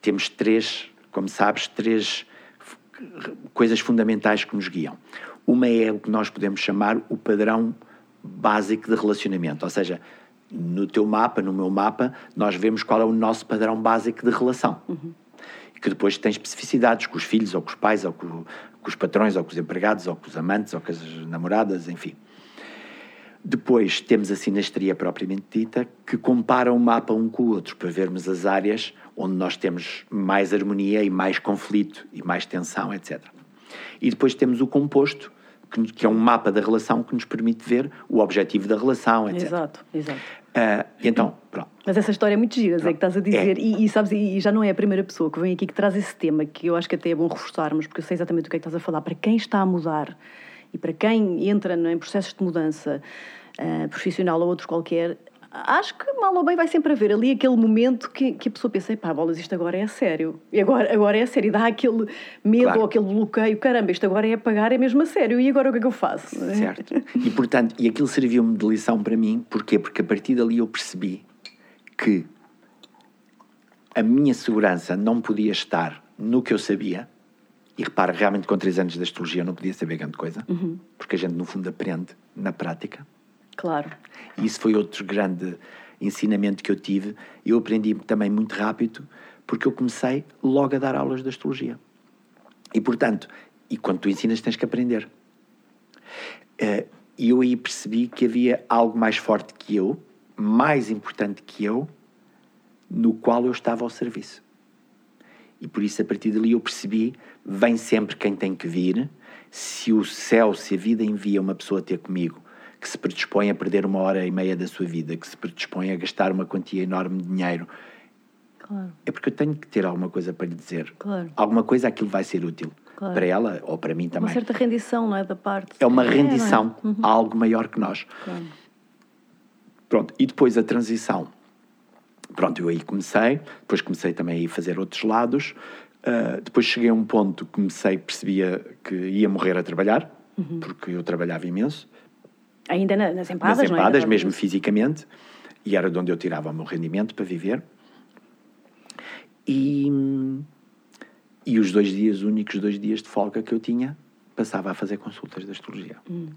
temos três, como sabes, três coisas fundamentais que nos guiam. Uma é o que nós podemos chamar o padrão básico de relacionamento, ou seja, no teu mapa, no meu mapa, nós vemos qual é o nosso padrão básico de relação. E que depois tem especificidades com os filhos, ou com os pais, ou com, com os patrões, ou com os empregados, ou com os amantes, ou com as namoradas, enfim. Depois temos a sinastria propriamente dita, que compara um mapa um com o outro, para vermos as áreas onde nós temos mais harmonia e mais conflito e mais tensão, etc. E depois temos o composto, que, é um mapa da relação que nos permite ver o objetivo da relação, etc.
Exato, exato.
Ah, então, pronto.
Mas essa história é muito gira, é que estás a dizer,
É.
e, e sabes, e já não é a primeira pessoa que vem aqui que traz esse tema, que eu acho que até é bom reforçarmos, porque eu sei exatamente o que é que estás a falar. Para quem está a mudar e para quem entra não é, em processos de mudança ah, profissional ou outro qualquer, acho que mal ou bem vai sempre haver ali aquele momento que, que a pessoa pensa, pá, bolas, isto agora é a sério. E agora, agora é a sério. E dá aquele medo
Claro.
ou aquele bloqueio, caramba, isto agora é pagar, é mesmo a sério. E agora o que é que eu faço?
Certo. E portanto, e aquilo serviu-me de lição para mim, porquê? Porque a partir dali eu percebi que a minha segurança não podia estar no que eu sabia. E repara, realmente com três anos de astrologia eu não podia saber grande coisa, porque a gente no fundo aprende na prática.
Claro.
E isso foi outro grande ensinamento que eu tive. Eu aprendi também muito rápido, porque eu comecei logo a dar aulas de astrologia. E, portanto, e quando tu ensinas, tens que aprender. Eh, E eu aí percebi que havia algo mais forte que eu, mais importante que eu, no qual eu estava ao serviço. E por isso, a partir dali, eu percebi: vem sempre quem tem que vir. Se o céu, se a vida envia uma pessoa ter comigo que se predispõe a perder uma hora e meia da sua vida, que se predispõe a gastar uma quantia enorme de dinheiro,
Claro.
é porque eu tenho que ter alguma coisa para lhe dizer.
Claro.
Alguma coisa aquilo vai ser útil
Claro.
para ela ou para mim
Uma
também.
certa rendição, não é? Da parte.
É uma
não é?
rendição
Uhum.
a algo maior que nós.
Claro.
Pronto, e depois a transição. Pronto, eu aí comecei, depois comecei também a ir fazer outros lados. Ah, depois cheguei a um ponto que comecei, percebia que ia morrer a trabalhar,
Uhum.
porque eu trabalhava imenso.
Ainda na- nas empadas,
nas
não é?
empadas,
Ainda
mesmo fisicamente, e era de onde eu tirava o meu rendimento para viver. E, e os dois dias, únicos dois dias de folga que eu tinha, passava a fazer consultas de astrologia.
Hum.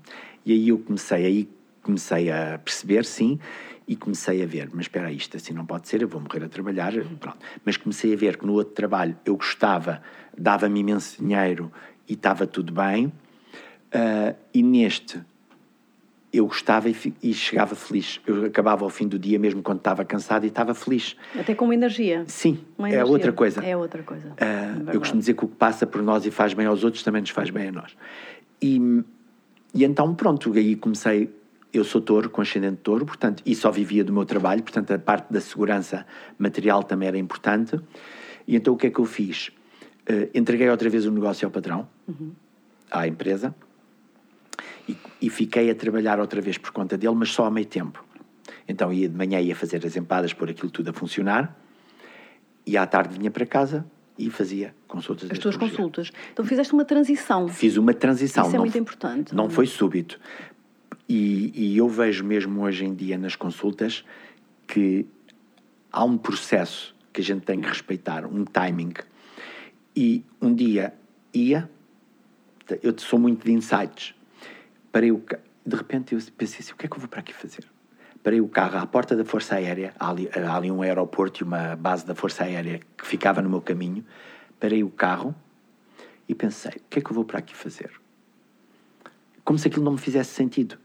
E aí eu comecei, aí comecei a perceber, sim, e comecei a ver, mas espera isto assim não pode ser, eu vou morrer a trabalhar, pronto. Mas comecei a ver que no outro trabalho eu gostava, dava-me imenso dinheiro e estava tudo bem, uh, e neste eu gostava e, e, chegava feliz. Eu acabava ao fim do dia, mesmo quando estava cansado, e estava feliz.
Até com uma energia.
Sim,
uma
é
energia.
outra coisa.
É outra coisa.
Uh, eu costumo dizer que o que passa por nós e faz bem aos outros também nos faz bem a nós. E, e então, pronto, aí comecei. Eu sou touro, com ascendente touro, portanto, e só vivia do meu trabalho, portanto, a parte da segurança material também era importante. E então, o que é que eu fiz? Uh, entreguei outra vez o negócio ao patrão, uhum. à empresa, e, e, fiquei a trabalhar outra vez por conta dele, mas só a meio tempo. Então, ia de manhã ia fazer as empadas, pôr aquilo tudo a funcionar, e à tarde vinha para casa e fazia consultas.
As tuas consultas. Então fizeste uma transição.
Fiz uma transição.
Isso é não, muito importante.
Não, não foi súbito. E, e, eu vejo mesmo hoje em dia nas consultas que há um processo que a gente tem que respeitar, um timing. E um dia ia, eu sou muito de insights, parei o de repente eu pensei assim, o que é que eu vou para aqui fazer? parei o carro à porta da Força Aérea, há ali, há ali um aeroporto e uma base da Força Aérea que ficava no meu caminho, parei o carro e pensei, o que é que eu vou para aqui fazer? Como se aquilo não me fizesse sentido.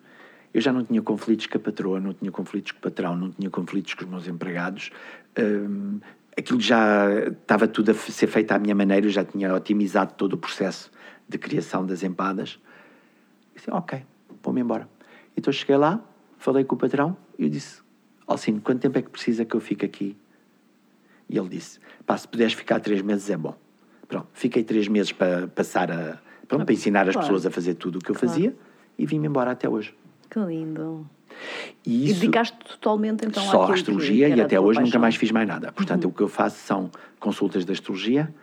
Eu já não tinha conflitos com a patroa, não tinha conflitos com o patrão, não tinha conflitos com os meus empregados. Hum, aquilo já estava tudo a ser feito à minha maneira, eu já tinha otimizado todo o processo de criação das empadas. Disse, ok, vou-me embora. Então cheguei lá, falei com o patrão e eu disse: Alcino, quanto tempo é que precisa que eu fique aqui? E ele disse: Pá, se puderes ficar três meses é bom. Pronto, fiquei três meses para passar a. Pronto, para ensinar as claro. pessoas a fazer tudo o que eu claro. fazia e vim-me embora até hoje.
Que lindo. E, isso, e dedicaste totalmente então
só à astrologia e até hoje paixão. nunca mais fiz mais nada. Portanto, uhum. o que eu faço são consultas de astrologia,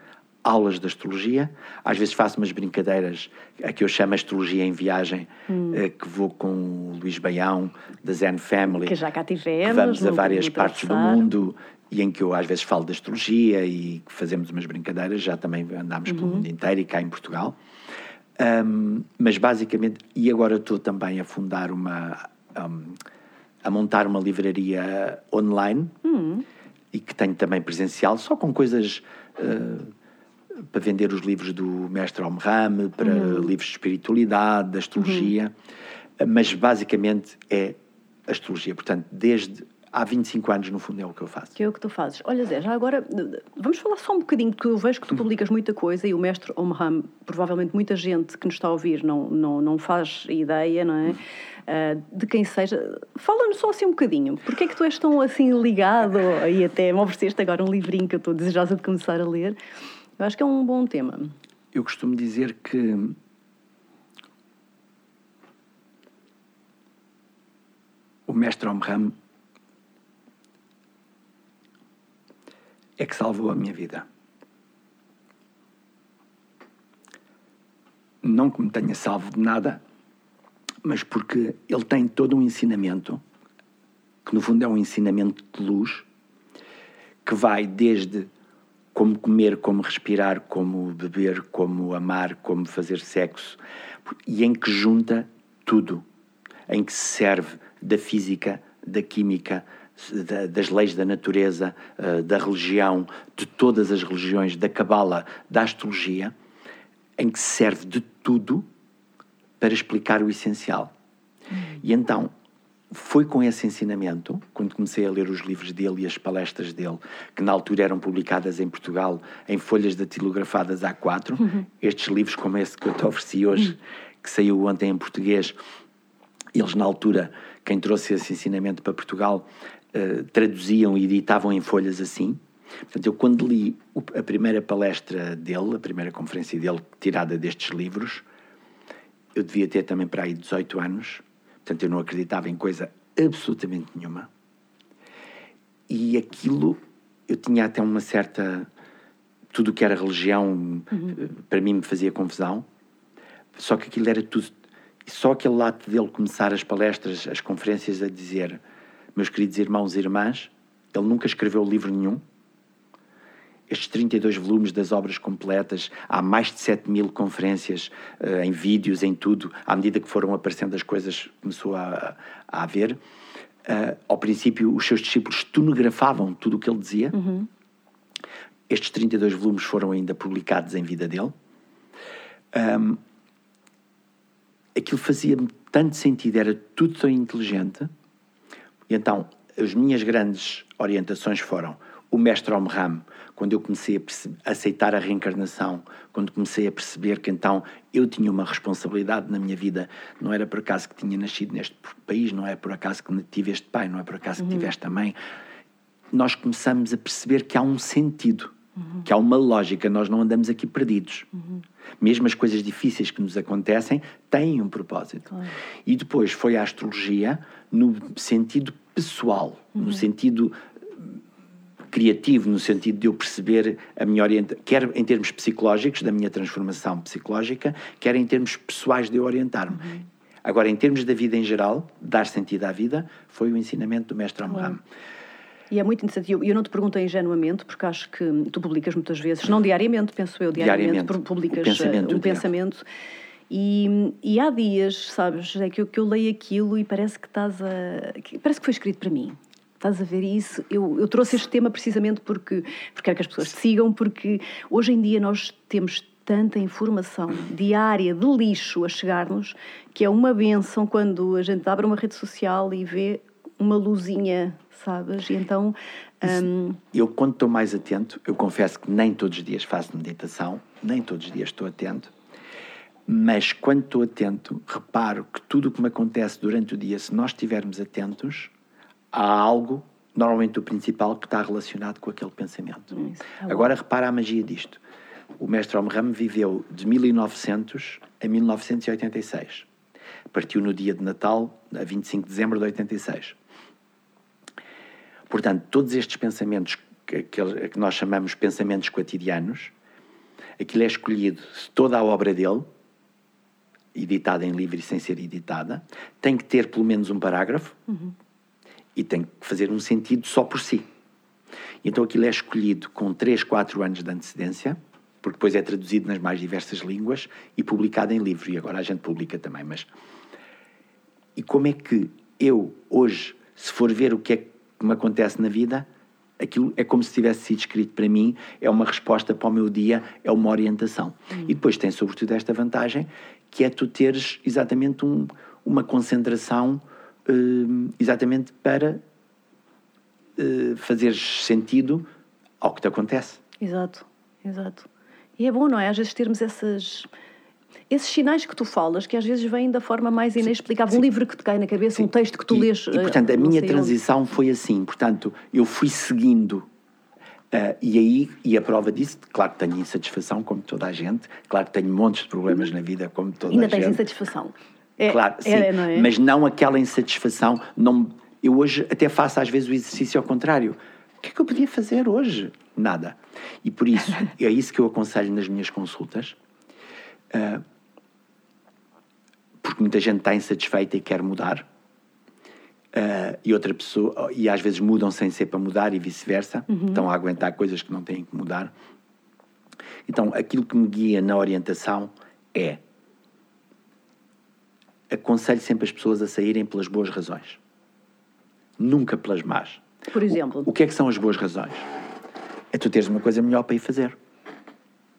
aulas de astrologia. Às vezes faço umas brincadeiras, a que eu chamo Astrologia em Viagem, hum. Eh, que vou com o Luís Baião, da Zen Family.
Que já cá tivemos.
vamos a várias partes do mundo e em que eu às vezes falo de astrologia e fazemos umas brincadeiras. Já também andámos uhum. pelo mundo inteiro e cá em Portugal. Um, mas basicamente, e agora estou também a fundar uma. Um, a montar uma livraria online
uhum.
e que tenho também presencial, só com coisas. Uh, para vender os livros do mestre Omram, para uhum. livros de espiritualidade, de astrologia, uhum. mas basicamente é astrologia. Portanto, desde há 25 anos, no fundo, é o que eu faço.
Que é o que tu fazes. Olha, Zé, já agora, vamos falar só um bocadinho, porque eu vejo que tu publicas muita coisa e o mestre Omram, provavelmente muita gente que nos está a ouvir não, não, não faz ideia, não é? Uh, de quem seja. Fala-nos só assim um bocadinho. Porquê é que tu és tão assim ligado e até me ofereceste agora um livrinho que eu estou desejosa de começar a ler? Eu acho que é um bom tema.
Eu costumo dizer que o mestre Omram é que salvou a minha vida. Não que me tenha salvo de nada, mas porque ele tem todo um ensinamento, que no fundo é um ensinamento de luz, que vai desde como comer, como respirar, como beber, como amar, como fazer sexo, e em que junta tudo, em que se serve da física, da química, das leis da natureza, eh, da religião, de todas as religiões, da cabala, da astrologia, em que se serve de tudo para explicar o essencial. E então, foi com esse ensinamento, quando comecei a ler os livros dele e as palestras dele, que na altura eram publicadas em Portugal em folhas datilografadas A4, uhum. estes livros como esse que eu te ofereci hoje, uhum. que saiu ontem em português, eles na altura, quem trouxe esse ensinamento para Portugal, uh, traduziam e editavam em folhas assim. Portanto, eu quando li a primeira palestra dele, a primeira conferência dele tirada destes livros, eu devia ter também para aí 18 anos, Portanto, eu não acreditava em coisa absolutamente nenhuma. E aquilo, eu tinha até uma certa. Tudo o que era religião, uhum. para mim, me fazia confusão. Só que aquilo era tudo. Só aquele lado dele começar as palestras, as conferências, a dizer: Meus queridos irmãos e irmãs, ele nunca escreveu livro nenhum. Estes 32 volumes das obras completas, há mais de 7 mil conferências uh, em vídeos, em tudo, à medida que foram aparecendo as coisas, começou a, a haver. Uh, ao princípio, os seus discípulos tonografavam tudo o que ele dizia. Uhum. Estes 32 volumes foram ainda publicados em vida dele. Um, aquilo fazia-me tanto sentido, era tudo tão inteligente. E então, as minhas grandes orientações foram o mestre Omram, quando eu comecei a, aceitar a reencarnação, quando comecei a perceber que então eu tinha uma responsabilidade na minha vida, não era por acaso que tinha nascido neste país, não é por acaso que tive este pai, não é por acaso que tive uhum. esta mãe, nós começamos a perceber que há um sentido, uhum. que há uma lógica, nós não andamos aqui perdidos. Uhum. Mesmo as coisas difíceis que nos acontecem têm um propósito. Claro. E depois foi a astrologia no sentido pessoal, uhum. no sentido criativo, no sentido de eu perceber a minha orientação, quer em termos psicológicos, da minha transformação psicológica, quer em termos pessoais de eu orientar-me. Uhum. Agora, em termos da vida em geral, dar sentido à vida, foi o ensinamento do mestre Amram. Uhum.
E é muito interessante. Eu, eu não te pergunto ingenuamente, porque acho que tu publicas muitas vezes, não diariamente, penso eu, diariamente, diariamente publicas um pensamento. Um pensamento e, e, há dias, sabes, é que eu, que eu leio aquilo e parece que estás a. Que, parece que foi escrito para mim. Estás a ver isso? Eu, eu trouxe este tema precisamente porque, porque quero que as pessoas te sigam, porque hoje em dia nós temos tanta informação diária de lixo a chegar-nos que é uma benção quando a gente abre uma rede social e vê uma luzinha, sabes? E então. Um...
Eu, quando estou mais atento, eu confesso que nem todos os dias faço meditação, nem todos os dias estou atento, mas quando estou atento, reparo que tudo o que me acontece durante o dia, se nós estivermos atentos, há algo, normalmente o principal, que está relacionado com aquele pensamento. é Agora repara a magia disto. O mestre Omram viveu de 1900 a 1986. Partiu no dia de Natal, a 25 de dezembro de 86. Portanto, todos estes pensamentos que, que, que nós chamamos pensamentos cotidianos, aquilo é escolhido, toda a obra dele, editada em livro e sem ser editada, tem que ter pelo menos um parágrafo uhum. E tem que fazer um sentido só por si. Então aquilo é escolhido com 3, 4 anos de antecedência, porque depois é traduzido nas mais diversas línguas e publicado em livro. E agora a gente publica também, mas. E como é que eu, hoje, se for ver o que é que me acontece na vida, aquilo é como se tivesse sido escrito para mim, é uma resposta para o meu dia, é uma orientação. Uhum. E depois tem sobretudo esta vantagem, que é tu teres exatamente um, uma concentração exatamente para uh, fazeres sentido ao que te acontece.
Exato, exato. E é bom, não é? Às vezes termos essas esses sinais que tu falas, que às vezes vêm da forma mais inexplicável, sim, um livro que te cai na cabeça, sim. um texto que tu e, lês.
E, portanto, a minha transição onde. foi assim. Portanto, eu fui seguindo. Uh, e aí, e a prova disso, claro que tenho insatisfação, como toda a gente, claro que tenho montes de problemas na vida, como toda
Ainda
a gente.
Ainda tens insatisfação.
É, claro, é, sim, é, não é? mas não aquela insatisfação. Não, eu hoje até faço às vezes o exercício ao contrário. O que é que eu podia fazer hoje? Nada. E por isso, é isso que eu aconselho nas minhas consultas. Uh, porque muita gente está insatisfeita e quer mudar. Uh, e outra pessoa, e às vezes mudam sem ser para mudar e vice-versa, uhum. estão a aguentar coisas que não têm que mudar. Então, aquilo que me guia na orientação é aconselho sempre as pessoas a saírem pelas boas razões, nunca pelas más.
Por exemplo,
o, o que é que são as boas razões? É tu teres uma coisa melhor para ir fazer,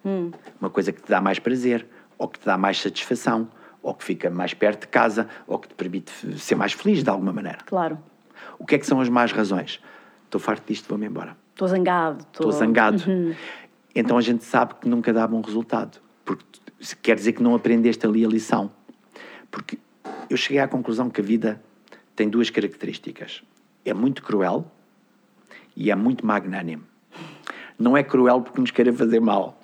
hum. uma coisa que te dá mais prazer ou que te dá mais satisfação ou que fica mais perto de casa, ou que te permite ser mais feliz de alguma maneira.
Claro.
O que é que são as más razões? Estou farto disto, vou-me embora.
Estou zangado.
Estou zangado. Uhum. Então a gente sabe que nunca dá bom resultado, porque quer dizer que não aprendeste ali a lição. Porque eu cheguei à conclusão que a vida tem duas características. É muito cruel e é muito magnânimo. Não é cruel porque nos queira fazer mal.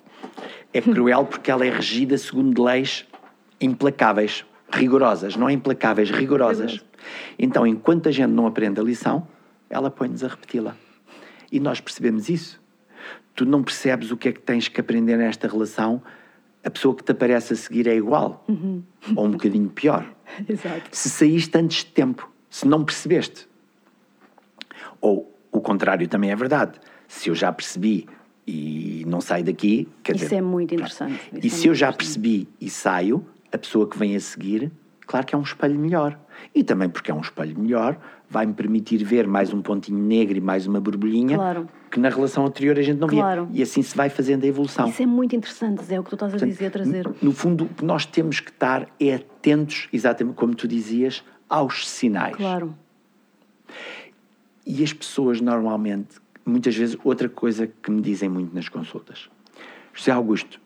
É cruel porque ela é regida segundo leis implacáveis, rigorosas, não é implacáveis, rigorosas. Então, enquanto a gente não aprende a lição, ela põe-nos a repeti-la. E nós percebemos isso. Tu não percebes o que é que tens que aprender nesta relação, a pessoa que te aparece a seguir é igual, uhum. ou um bocadinho pior.
Exato.
Se saíste antes de tempo, se não percebeste. Ou o contrário também é verdade. Se eu já percebi e não saio daqui. Quer
Isso
dizer,
é muito interessante.
e
Isso é
se eu já percebi e saio, a pessoa que vem a seguir, claro que é um espelho melhor. E também porque é um espelho melhor, vai-me permitir ver mais um pontinho negro e mais uma borbulhinha
Claro.
que na relação anterior a gente não
Claro.
via. E assim se vai fazendo a evolução.
Isso é muito interessante, Zé, o que tu estás a dizer, a trazer.
No, no fundo, o que nós temos que estar é atentos, exatamente como tu dizias, aos sinais.
Claro.
E as pessoas normalmente, muitas vezes, outra coisa que me dizem muito nas consultas. José Augusto,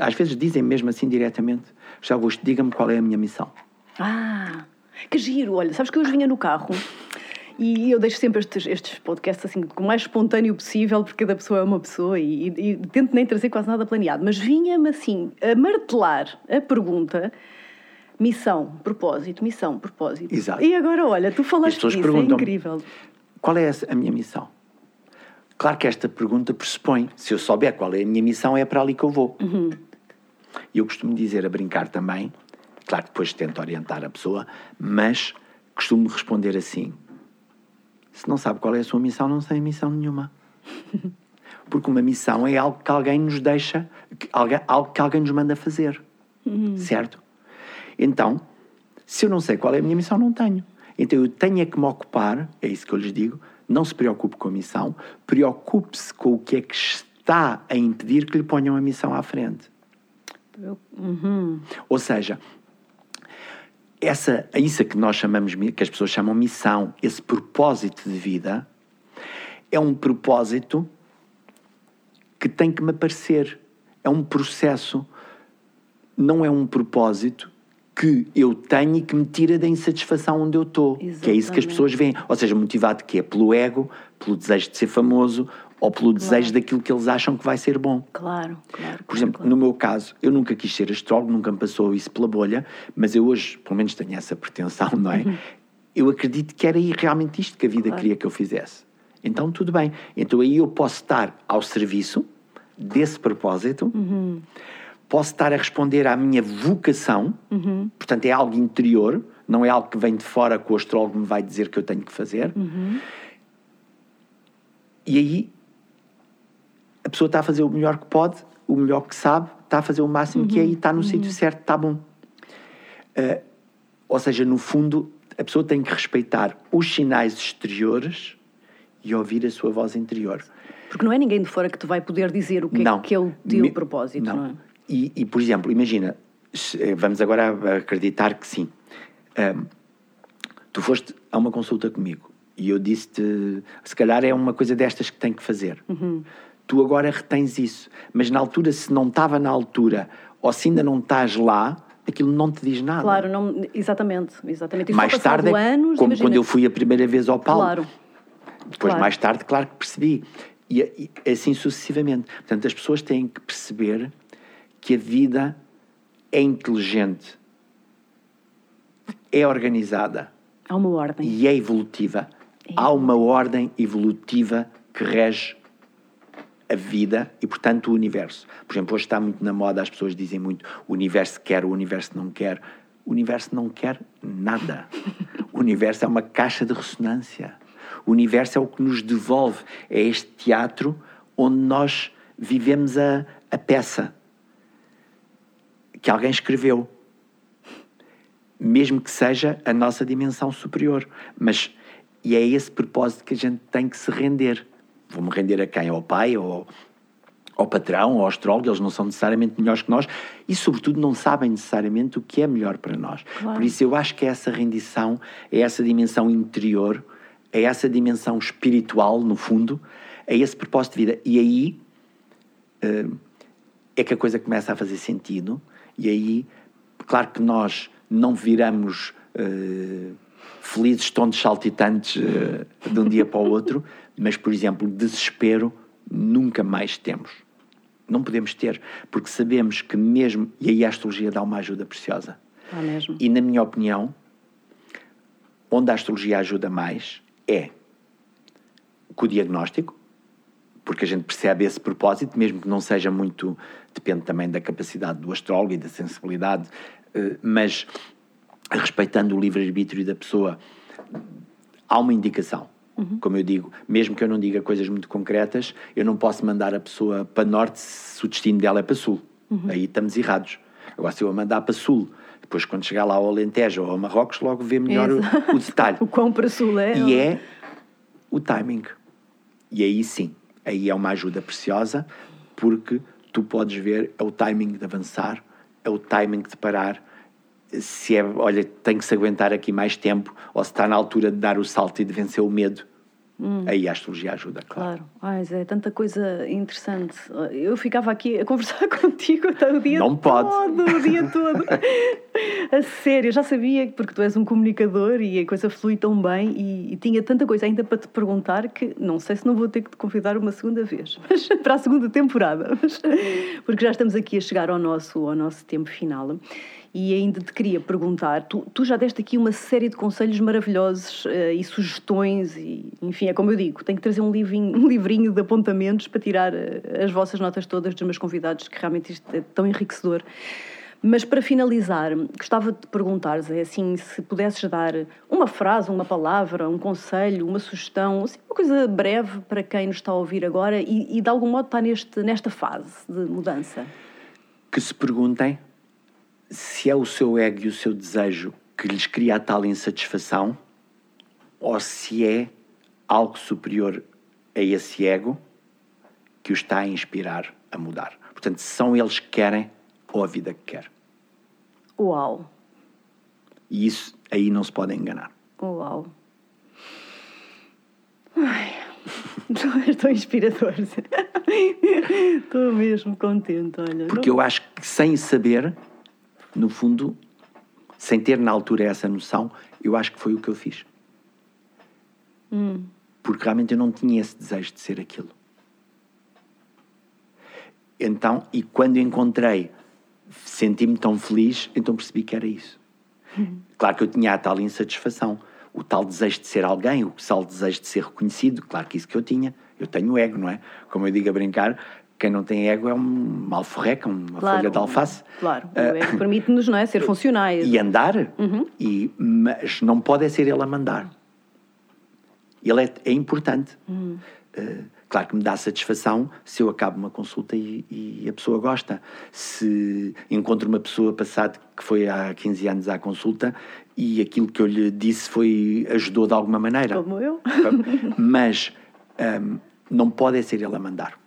às vezes dizem mesmo assim diretamente, José Augusto, diga-me qual é a minha missão.
Ah, que giro. Olha, sabes que eu hoje vinha no carro e eu deixo sempre estes, estes podcasts assim, o mais espontâneo possível, porque cada pessoa é uma pessoa e, e, e tento nem trazer quase nada planeado. Mas vinha-me assim a martelar a pergunta. Missão, propósito, missão, propósito.
Exato.
E agora, olha, tu
As
falaste disso, é incrível.
Qual é a minha missão? Claro que esta pergunta pressupõe, se eu souber qual é a minha missão, é para ali que eu vou. E eu costumo dizer, a brincar também, claro que depois tento orientar a pessoa, mas costumo responder assim: se não sabe qual é a sua missão, não tem missão nenhuma. Porque uma missão é algo que alguém nos deixa, que alguém, algo que alguém nos manda fazer. Certo? Então, se eu não sei qual é a minha missão, não tenho. Então eu tenho é que me ocupar, é isso que eu lhes digo, não se preocupe com a missão, preocupe-se com o que é que está a impedir que lhe ponham a missão à frente.
Uhum.
Ou seja, essa, isso que nós chamamos, que as pessoas chamam missão, esse propósito de vida, é um propósito que tem que me aparecer. É um processo, não é um propósito que eu tenho e que me tira da insatisfação onde eu estou. Que é isso que as pessoas veem. Ou seja, motivado que é pelo ego, pelo desejo de ser famoso ou pelo desejo daquilo que eles acham que vai ser bom.
Claro, claro.
Por exemplo,
claro.
no meu caso, eu nunca quis ser astrólogo, nunca me passou isso pela bolha, mas eu hoje, pelo menos, tenho essa pretensão, não é? Eu acredito que era aí realmente isto que a vida
Uhum. Claro.
queria que eu fizesse. Então, tudo bem. Então, aí eu posso estar ao serviço desse propósito,
Uhum.
posso estar a responder à minha vocação,
Uhum.
portanto, é algo interior, não é algo que vem de fora que o astrólogo me vai dizer que eu tenho que fazer.
Uhum.
E aí a pessoa está a fazer o melhor que pode, o melhor que sabe, está a fazer o máximo que é e está no sítio certo, está bom. Ah, ou seja, no fundo, a pessoa tem que respeitar os sinais exteriores e ouvir a sua voz interior.
Porque não é ninguém de fora que te vai poder dizer o que
não.
é que é o teu
Me-
propósito, não, é?
E, e, por exemplo, imagina, eh, vamos agora acreditar que sim. Ahm, tu foste a uma consulta comigo e eu disse-te, se calhar é uma coisa destas que tem que fazer.
Uhum.
Tu agora retens isso, mas na altura, se não estava na altura ou se ainda não estás lá, aquilo não te diz nada.
Claro, não, exatamente, exatamente.
Mais tarde, é
anos,
como
imagina-
quando eu fui a primeira vez ao palco.
Claro,
Depois,
Claro.
mais tarde, claro que percebi. E, e assim sucessivamente. Portanto, as pessoas têm que perceber que a vida é inteligente, é organizada
há uma ordem.
e é evolutiva. Há uma ordem evolutiva que rege a vida e, portanto, o universo. Por exemplo, hoje está muito na moda, as pessoas dizem muito o universo quer, o universo não quer. O universo não quer nada. O universo é uma caixa de ressonância. O universo é o que nos devolve. É este teatro onde nós vivemos a, a peça que alguém escreveu mesmo que seja a nossa dimensão superior. Mas, e é esse propósito que a gente tem que se render. Vou-me render a quem? Ao pai, ao, ao patrão, ao astrólogo, eles não são necessariamente melhores que nós e, sobretudo, não sabem necessariamente o que é melhor para nós.
Claro.
Por isso, eu acho que é essa rendição, é essa dimensão interior, é essa dimensão espiritual, no fundo, é esse propósito de vida. E aí eh, é que a coisa começa a fazer sentido e aí, claro que nós não viramos eh, felizes, tontos, saltitantes eh, de um dia para o outro, mas, por exemplo, desespero nunca mais temos. Não podemos ter, porque sabemos que mesmo, e aí a astrologia dá uma ajuda preciosa.
Há mesmo.
E na minha opinião, onde a astrologia ajuda mais é com o diagnóstico, porque a gente percebe esse propósito, mesmo que não seja muito, depende também da capacidade do astrólogo e da sensibilidade, eh, mas respeitando o livre-arbítrio da pessoa, há uma indicação. Uhum. Como eu digo, mesmo que eu não diga coisas muito concretas, eu não posso mandar a pessoa para norte se o destino dela é para sul. Uhum. Aí estamos errados. Agora, se eu a mandar para sul, depois quando chegar lá ao Alentejo ou ao Marrocos, logo vê melhor o, o, detalhe.
o quão para sul é.
E é o timing. E aí sim, aí é uma ajuda preciosa, porque tu podes ver é o timing de avançar, é o timing de parar, se é, olha, tem que se aguentar aqui mais tempo, ou se está na altura de dar o salto e de vencer o medo. Hum. Aí a astrologia ajuda, claro.
Claro, Ai, Zé, tanta coisa interessante. Eu ficava aqui a conversar contigo até o dia
Não
todo.
pode.
O dia todo. a sério, já sabia, porque tu és um comunicador e a coisa flui tão bem e, e, tinha tanta coisa ainda para te perguntar que não sei se não vou ter que te convidar uma segunda vez, mas para a segunda temporada, mas, porque já estamos aqui a chegar ao nosso, ao nosso tempo final e ainda te queria perguntar, tu, tu já deste aqui uma série de conselhos maravilhosos uh, e sugestões, e enfim, é como eu digo, tenho que trazer um livrinho, um livrinho de apontamentos para tirar uh, as vossas notas todas dos meus convidados, que realmente isto é tão enriquecedor. Mas para finalizar, gostava de perguntar, Zé, assim, se pudesses dar uma frase, uma palavra, um conselho, uma sugestão, assim, uma coisa breve para quem nos está a ouvir agora e, e de algum modo está neste, nesta fase de mudança.
Que se perguntem se é o seu ego e o seu desejo que lhes cria a tal insatisfação ou se é algo superior a esse ego que o está a inspirar a mudar. Portanto, são eles que querem ou a vida que quer.
Uau!
E isso aí não se pode enganar.
Uau! Ai, estou inspirador. Estou mesmo contente, olha.
Porque eu acho que sem saber no fundo, sem ter na altura essa noção, eu acho que foi o que eu fiz.
Hum.
Porque realmente eu não tinha esse desejo de ser aquilo. Então, e quando encontrei, senti-me tão feliz, então percebi que era isso.
Hum.
Claro que eu tinha a tal insatisfação, o tal desejo de ser alguém, o tal desejo de ser reconhecido, claro que isso que eu tinha. Eu tenho ego, não é? Como eu digo a brincar, quem não tem ego é um alforreca, uma claro, folha de alface.
Claro, o ego uh, permite-nos não é, ser funcionais.
E andar,
uhum.
e, mas não pode é ser ele a mandar. Ele é, é importante.
Uhum.
Uh, claro que me dá satisfação se eu acabo uma consulta e, e, a pessoa gosta. Se encontro uma pessoa passada que foi há 15 anos à consulta e aquilo que eu lhe disse foi ajudou de alguma maneira.
Como eu.
Mas um, não pode é ser ele a mandar.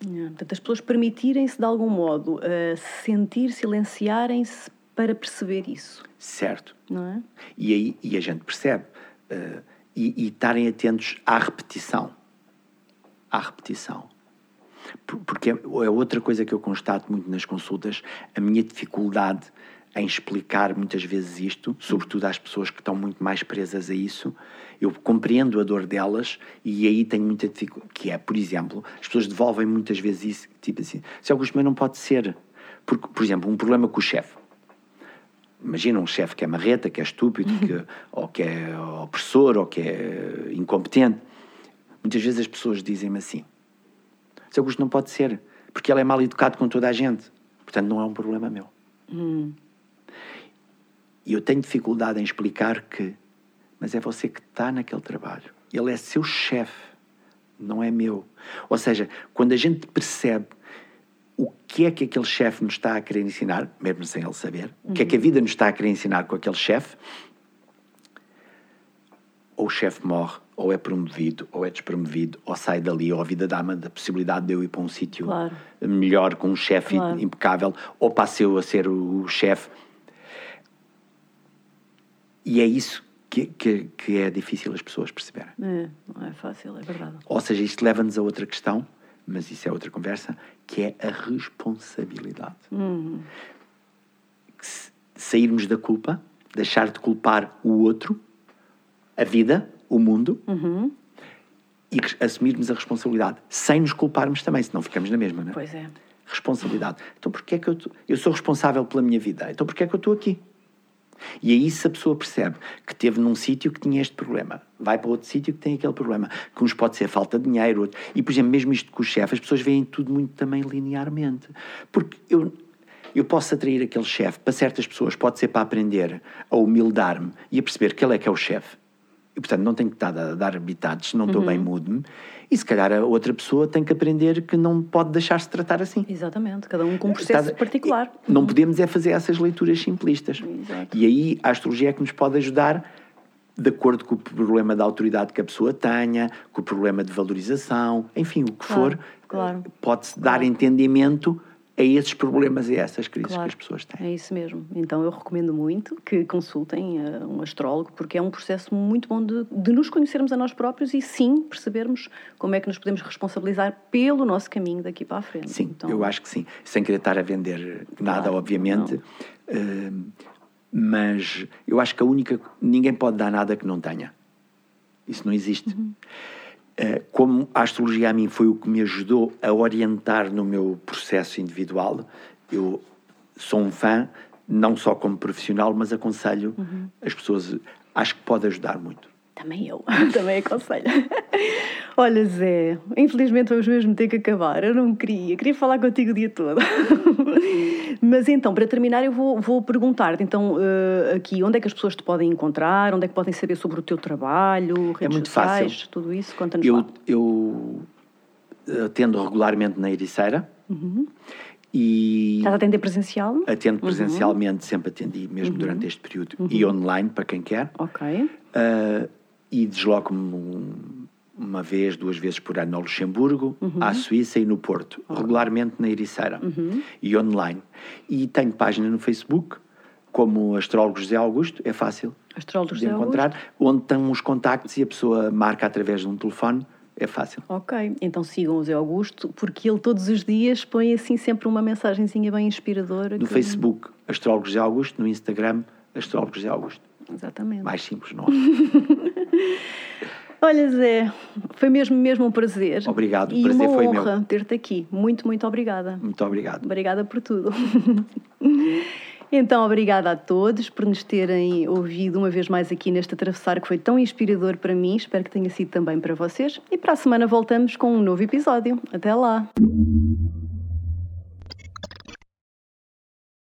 Portanto, as pessoas permitirem-se de algum modo uh, sentir, silenciarem-se para perceber isso.
Certo.
Não é?
E aí e a gente percebe. Uh, e, e estarem atentos à repetição. À repetição. Porque é, é outra coisa que eu constato muito nas consultas, a minha dificuldade em explicar muitas vezes isto, sobretudo às pessoas que estão muito mais presas a isso. Eu compreendo a dor delas e aí tenho muita dificuldade. Que é, por exemplo, as pessoas devolvem muitas vezes isso, tipo assim: se Augusto, mas não pode ser. Porque, por exemplo, um problema com o chefe. Imagina um chefe que é marreta, que é estúpido, que, ou que é opressor, ou que é incompetente. Muitas vezes as pessoas dizem-me assim: se Augusto não pode ser, porque ele é mal educado com toda a gente. Portanto, não é um problema meu.
Hum.
E eu tenho dificuldade em explicar que, mas é você que está naquele trabalho. Ele é seu chefe, não é meu. Ou seja, quando a gente percebe o que é que aquele chefe nos está a querer ensinar, mesmo sem ele saber, uhum. o que é que a uhum. vida nos está a querer ensinar com aquele chefe, ou o chefe morre, ou é promovido, ou é despromovido, ou sai dali, ou a vida dá-me a possibilidade de eu ir para um sítio
claro.
melhor, com um chefe claro. impecável, ou passe eu a ser o chefe e é isso que, que, que é difícil as pessoas perceberem.
É, não é fácil, é verdade.
Ou seja, isto leva-nos a outra questão, mas isso é outra conversa, que é a responsabilidade.
Uhum.
Sairmos da culpa, deixar de culpar o outro, a vida, o mundo,
uhum.
e assumirmos a responsabilidade, sem nos culparmos também, senão ficamos na mesma, não é?
Pois é.
Responsabilidade. Então porquê é que eu... Tô... Eu sou responsável pela minha vida, então porquê é que eu estou aqui? E aí, se a pessoa percebe que teve num sítio que tinha este problema, vai para outro sítio que tem aquele problema, que uns pode ser falta de dinheiro, outro... e por exemplo, mesmo isto com o chefe, as pessoas veem tudo muito também linearmente. Porque eu, eu posso atrair aquele chefe, para certas pessoas pode ser para aprender a humildar-me e a perceber que ele é que é o chefe. E, portanto, não tenho que estar a dar habitados, se não estou bem, mude-me. E se calhar a outra pessoa tem que aprender que não pode deixar-se tratar assim.
Exatamente, cada um com um processo
Estás-
particular.
Não podemos é fazer essas leituras simplistas.
Exato.
E aí a astrologia é que nos pode ajudar de acordo com o problema da autoridade que a pessoa tenha, com o problema de valorização, enfim, o que
Claro,
for,
claro.
pode-se dar entendimento a esses problemas e a essas crises
Claro,
que as pessoas têm.
É isso mesmo. Então eu recomendo muito que consultem eh, um astrólogo, porque é um processo muito bom de, de nos conhecermos a nós próprios e sim percebermos como é que nos podemos responsabilizar pelo nosso caminho daqui para a frente.
Sim,
então,
eu acho que sim. Sem querer estar a vender nada,
Claro,
obviamente. Hum, mas eu acho que a única. Ninguém pode dar nada que não tenha. Isso não existe.
Uhum.
Uh, como a astrologia a mim foi o que me ajudou a orientar no meu processo individual, eu sou um fã, não só como profissional, mas aconselho
Uhum.
as pessoas. Acho que pode ajudar muito.
Também eu, também aconselho. Olha, Zé, infelizmente vamos mesmo ter que acabar. Eu não queria, queria falar contigo o dia todo. Mas então, para terminar, eu vou, vou perguntar-te então eh, aqui onde é que as pessoas te podem encontrar, onde é que podem saber sobre o teu trabalho, redes
muito
sociais,
fácil.
tudo isso, conta-nos
Eu,
lá.
eu atendo regularmente na Ericeira
Uhum.
e
Estás a atender presencial?
atendo
Uhum.
presencialmente, sempre atendi, mesmo durante este período, e online para quem quer.
Ok.
Uh, e desloco-me um- uma vez, duas vezes por ano ao Luxemburgo,
Uhum.
à Suíça e no Porto, regularmente na Ericeira
Uhum.
e online. E tenho página no Facebook, como Astrólogo José Augusto, é fácil
Astrólogo
de
José Augusto.
encontrar, onde estão os contactos e a pessoa marca através de um telefone, é fácil.
Ok, então sigam o Zé Augusto, porque ele todos os dias põe assim sempre uma mensagenzinha bem inspiradora.
No
que-
Facebook, Astrólogo José Augusto, no Instagram, Astrólogo José Augusto.
Exatamente.
Mais simples, não há.
Olha, Zé, foi mesmo, mesmo um prazer.
Obrigado, o
e
prazer
uma
foi
honra ter-te aqui. Muito, muito obrigada.
Muito obrigado.
Obrigada por tudo. Então, obrigada a todos por nos terem ouvido uma vez mais aqui neste atravessar que foi tão inspirador para mim. Espero que tenha sido também para vocês. E para a semana voltamos com um novo episódio. Até lá!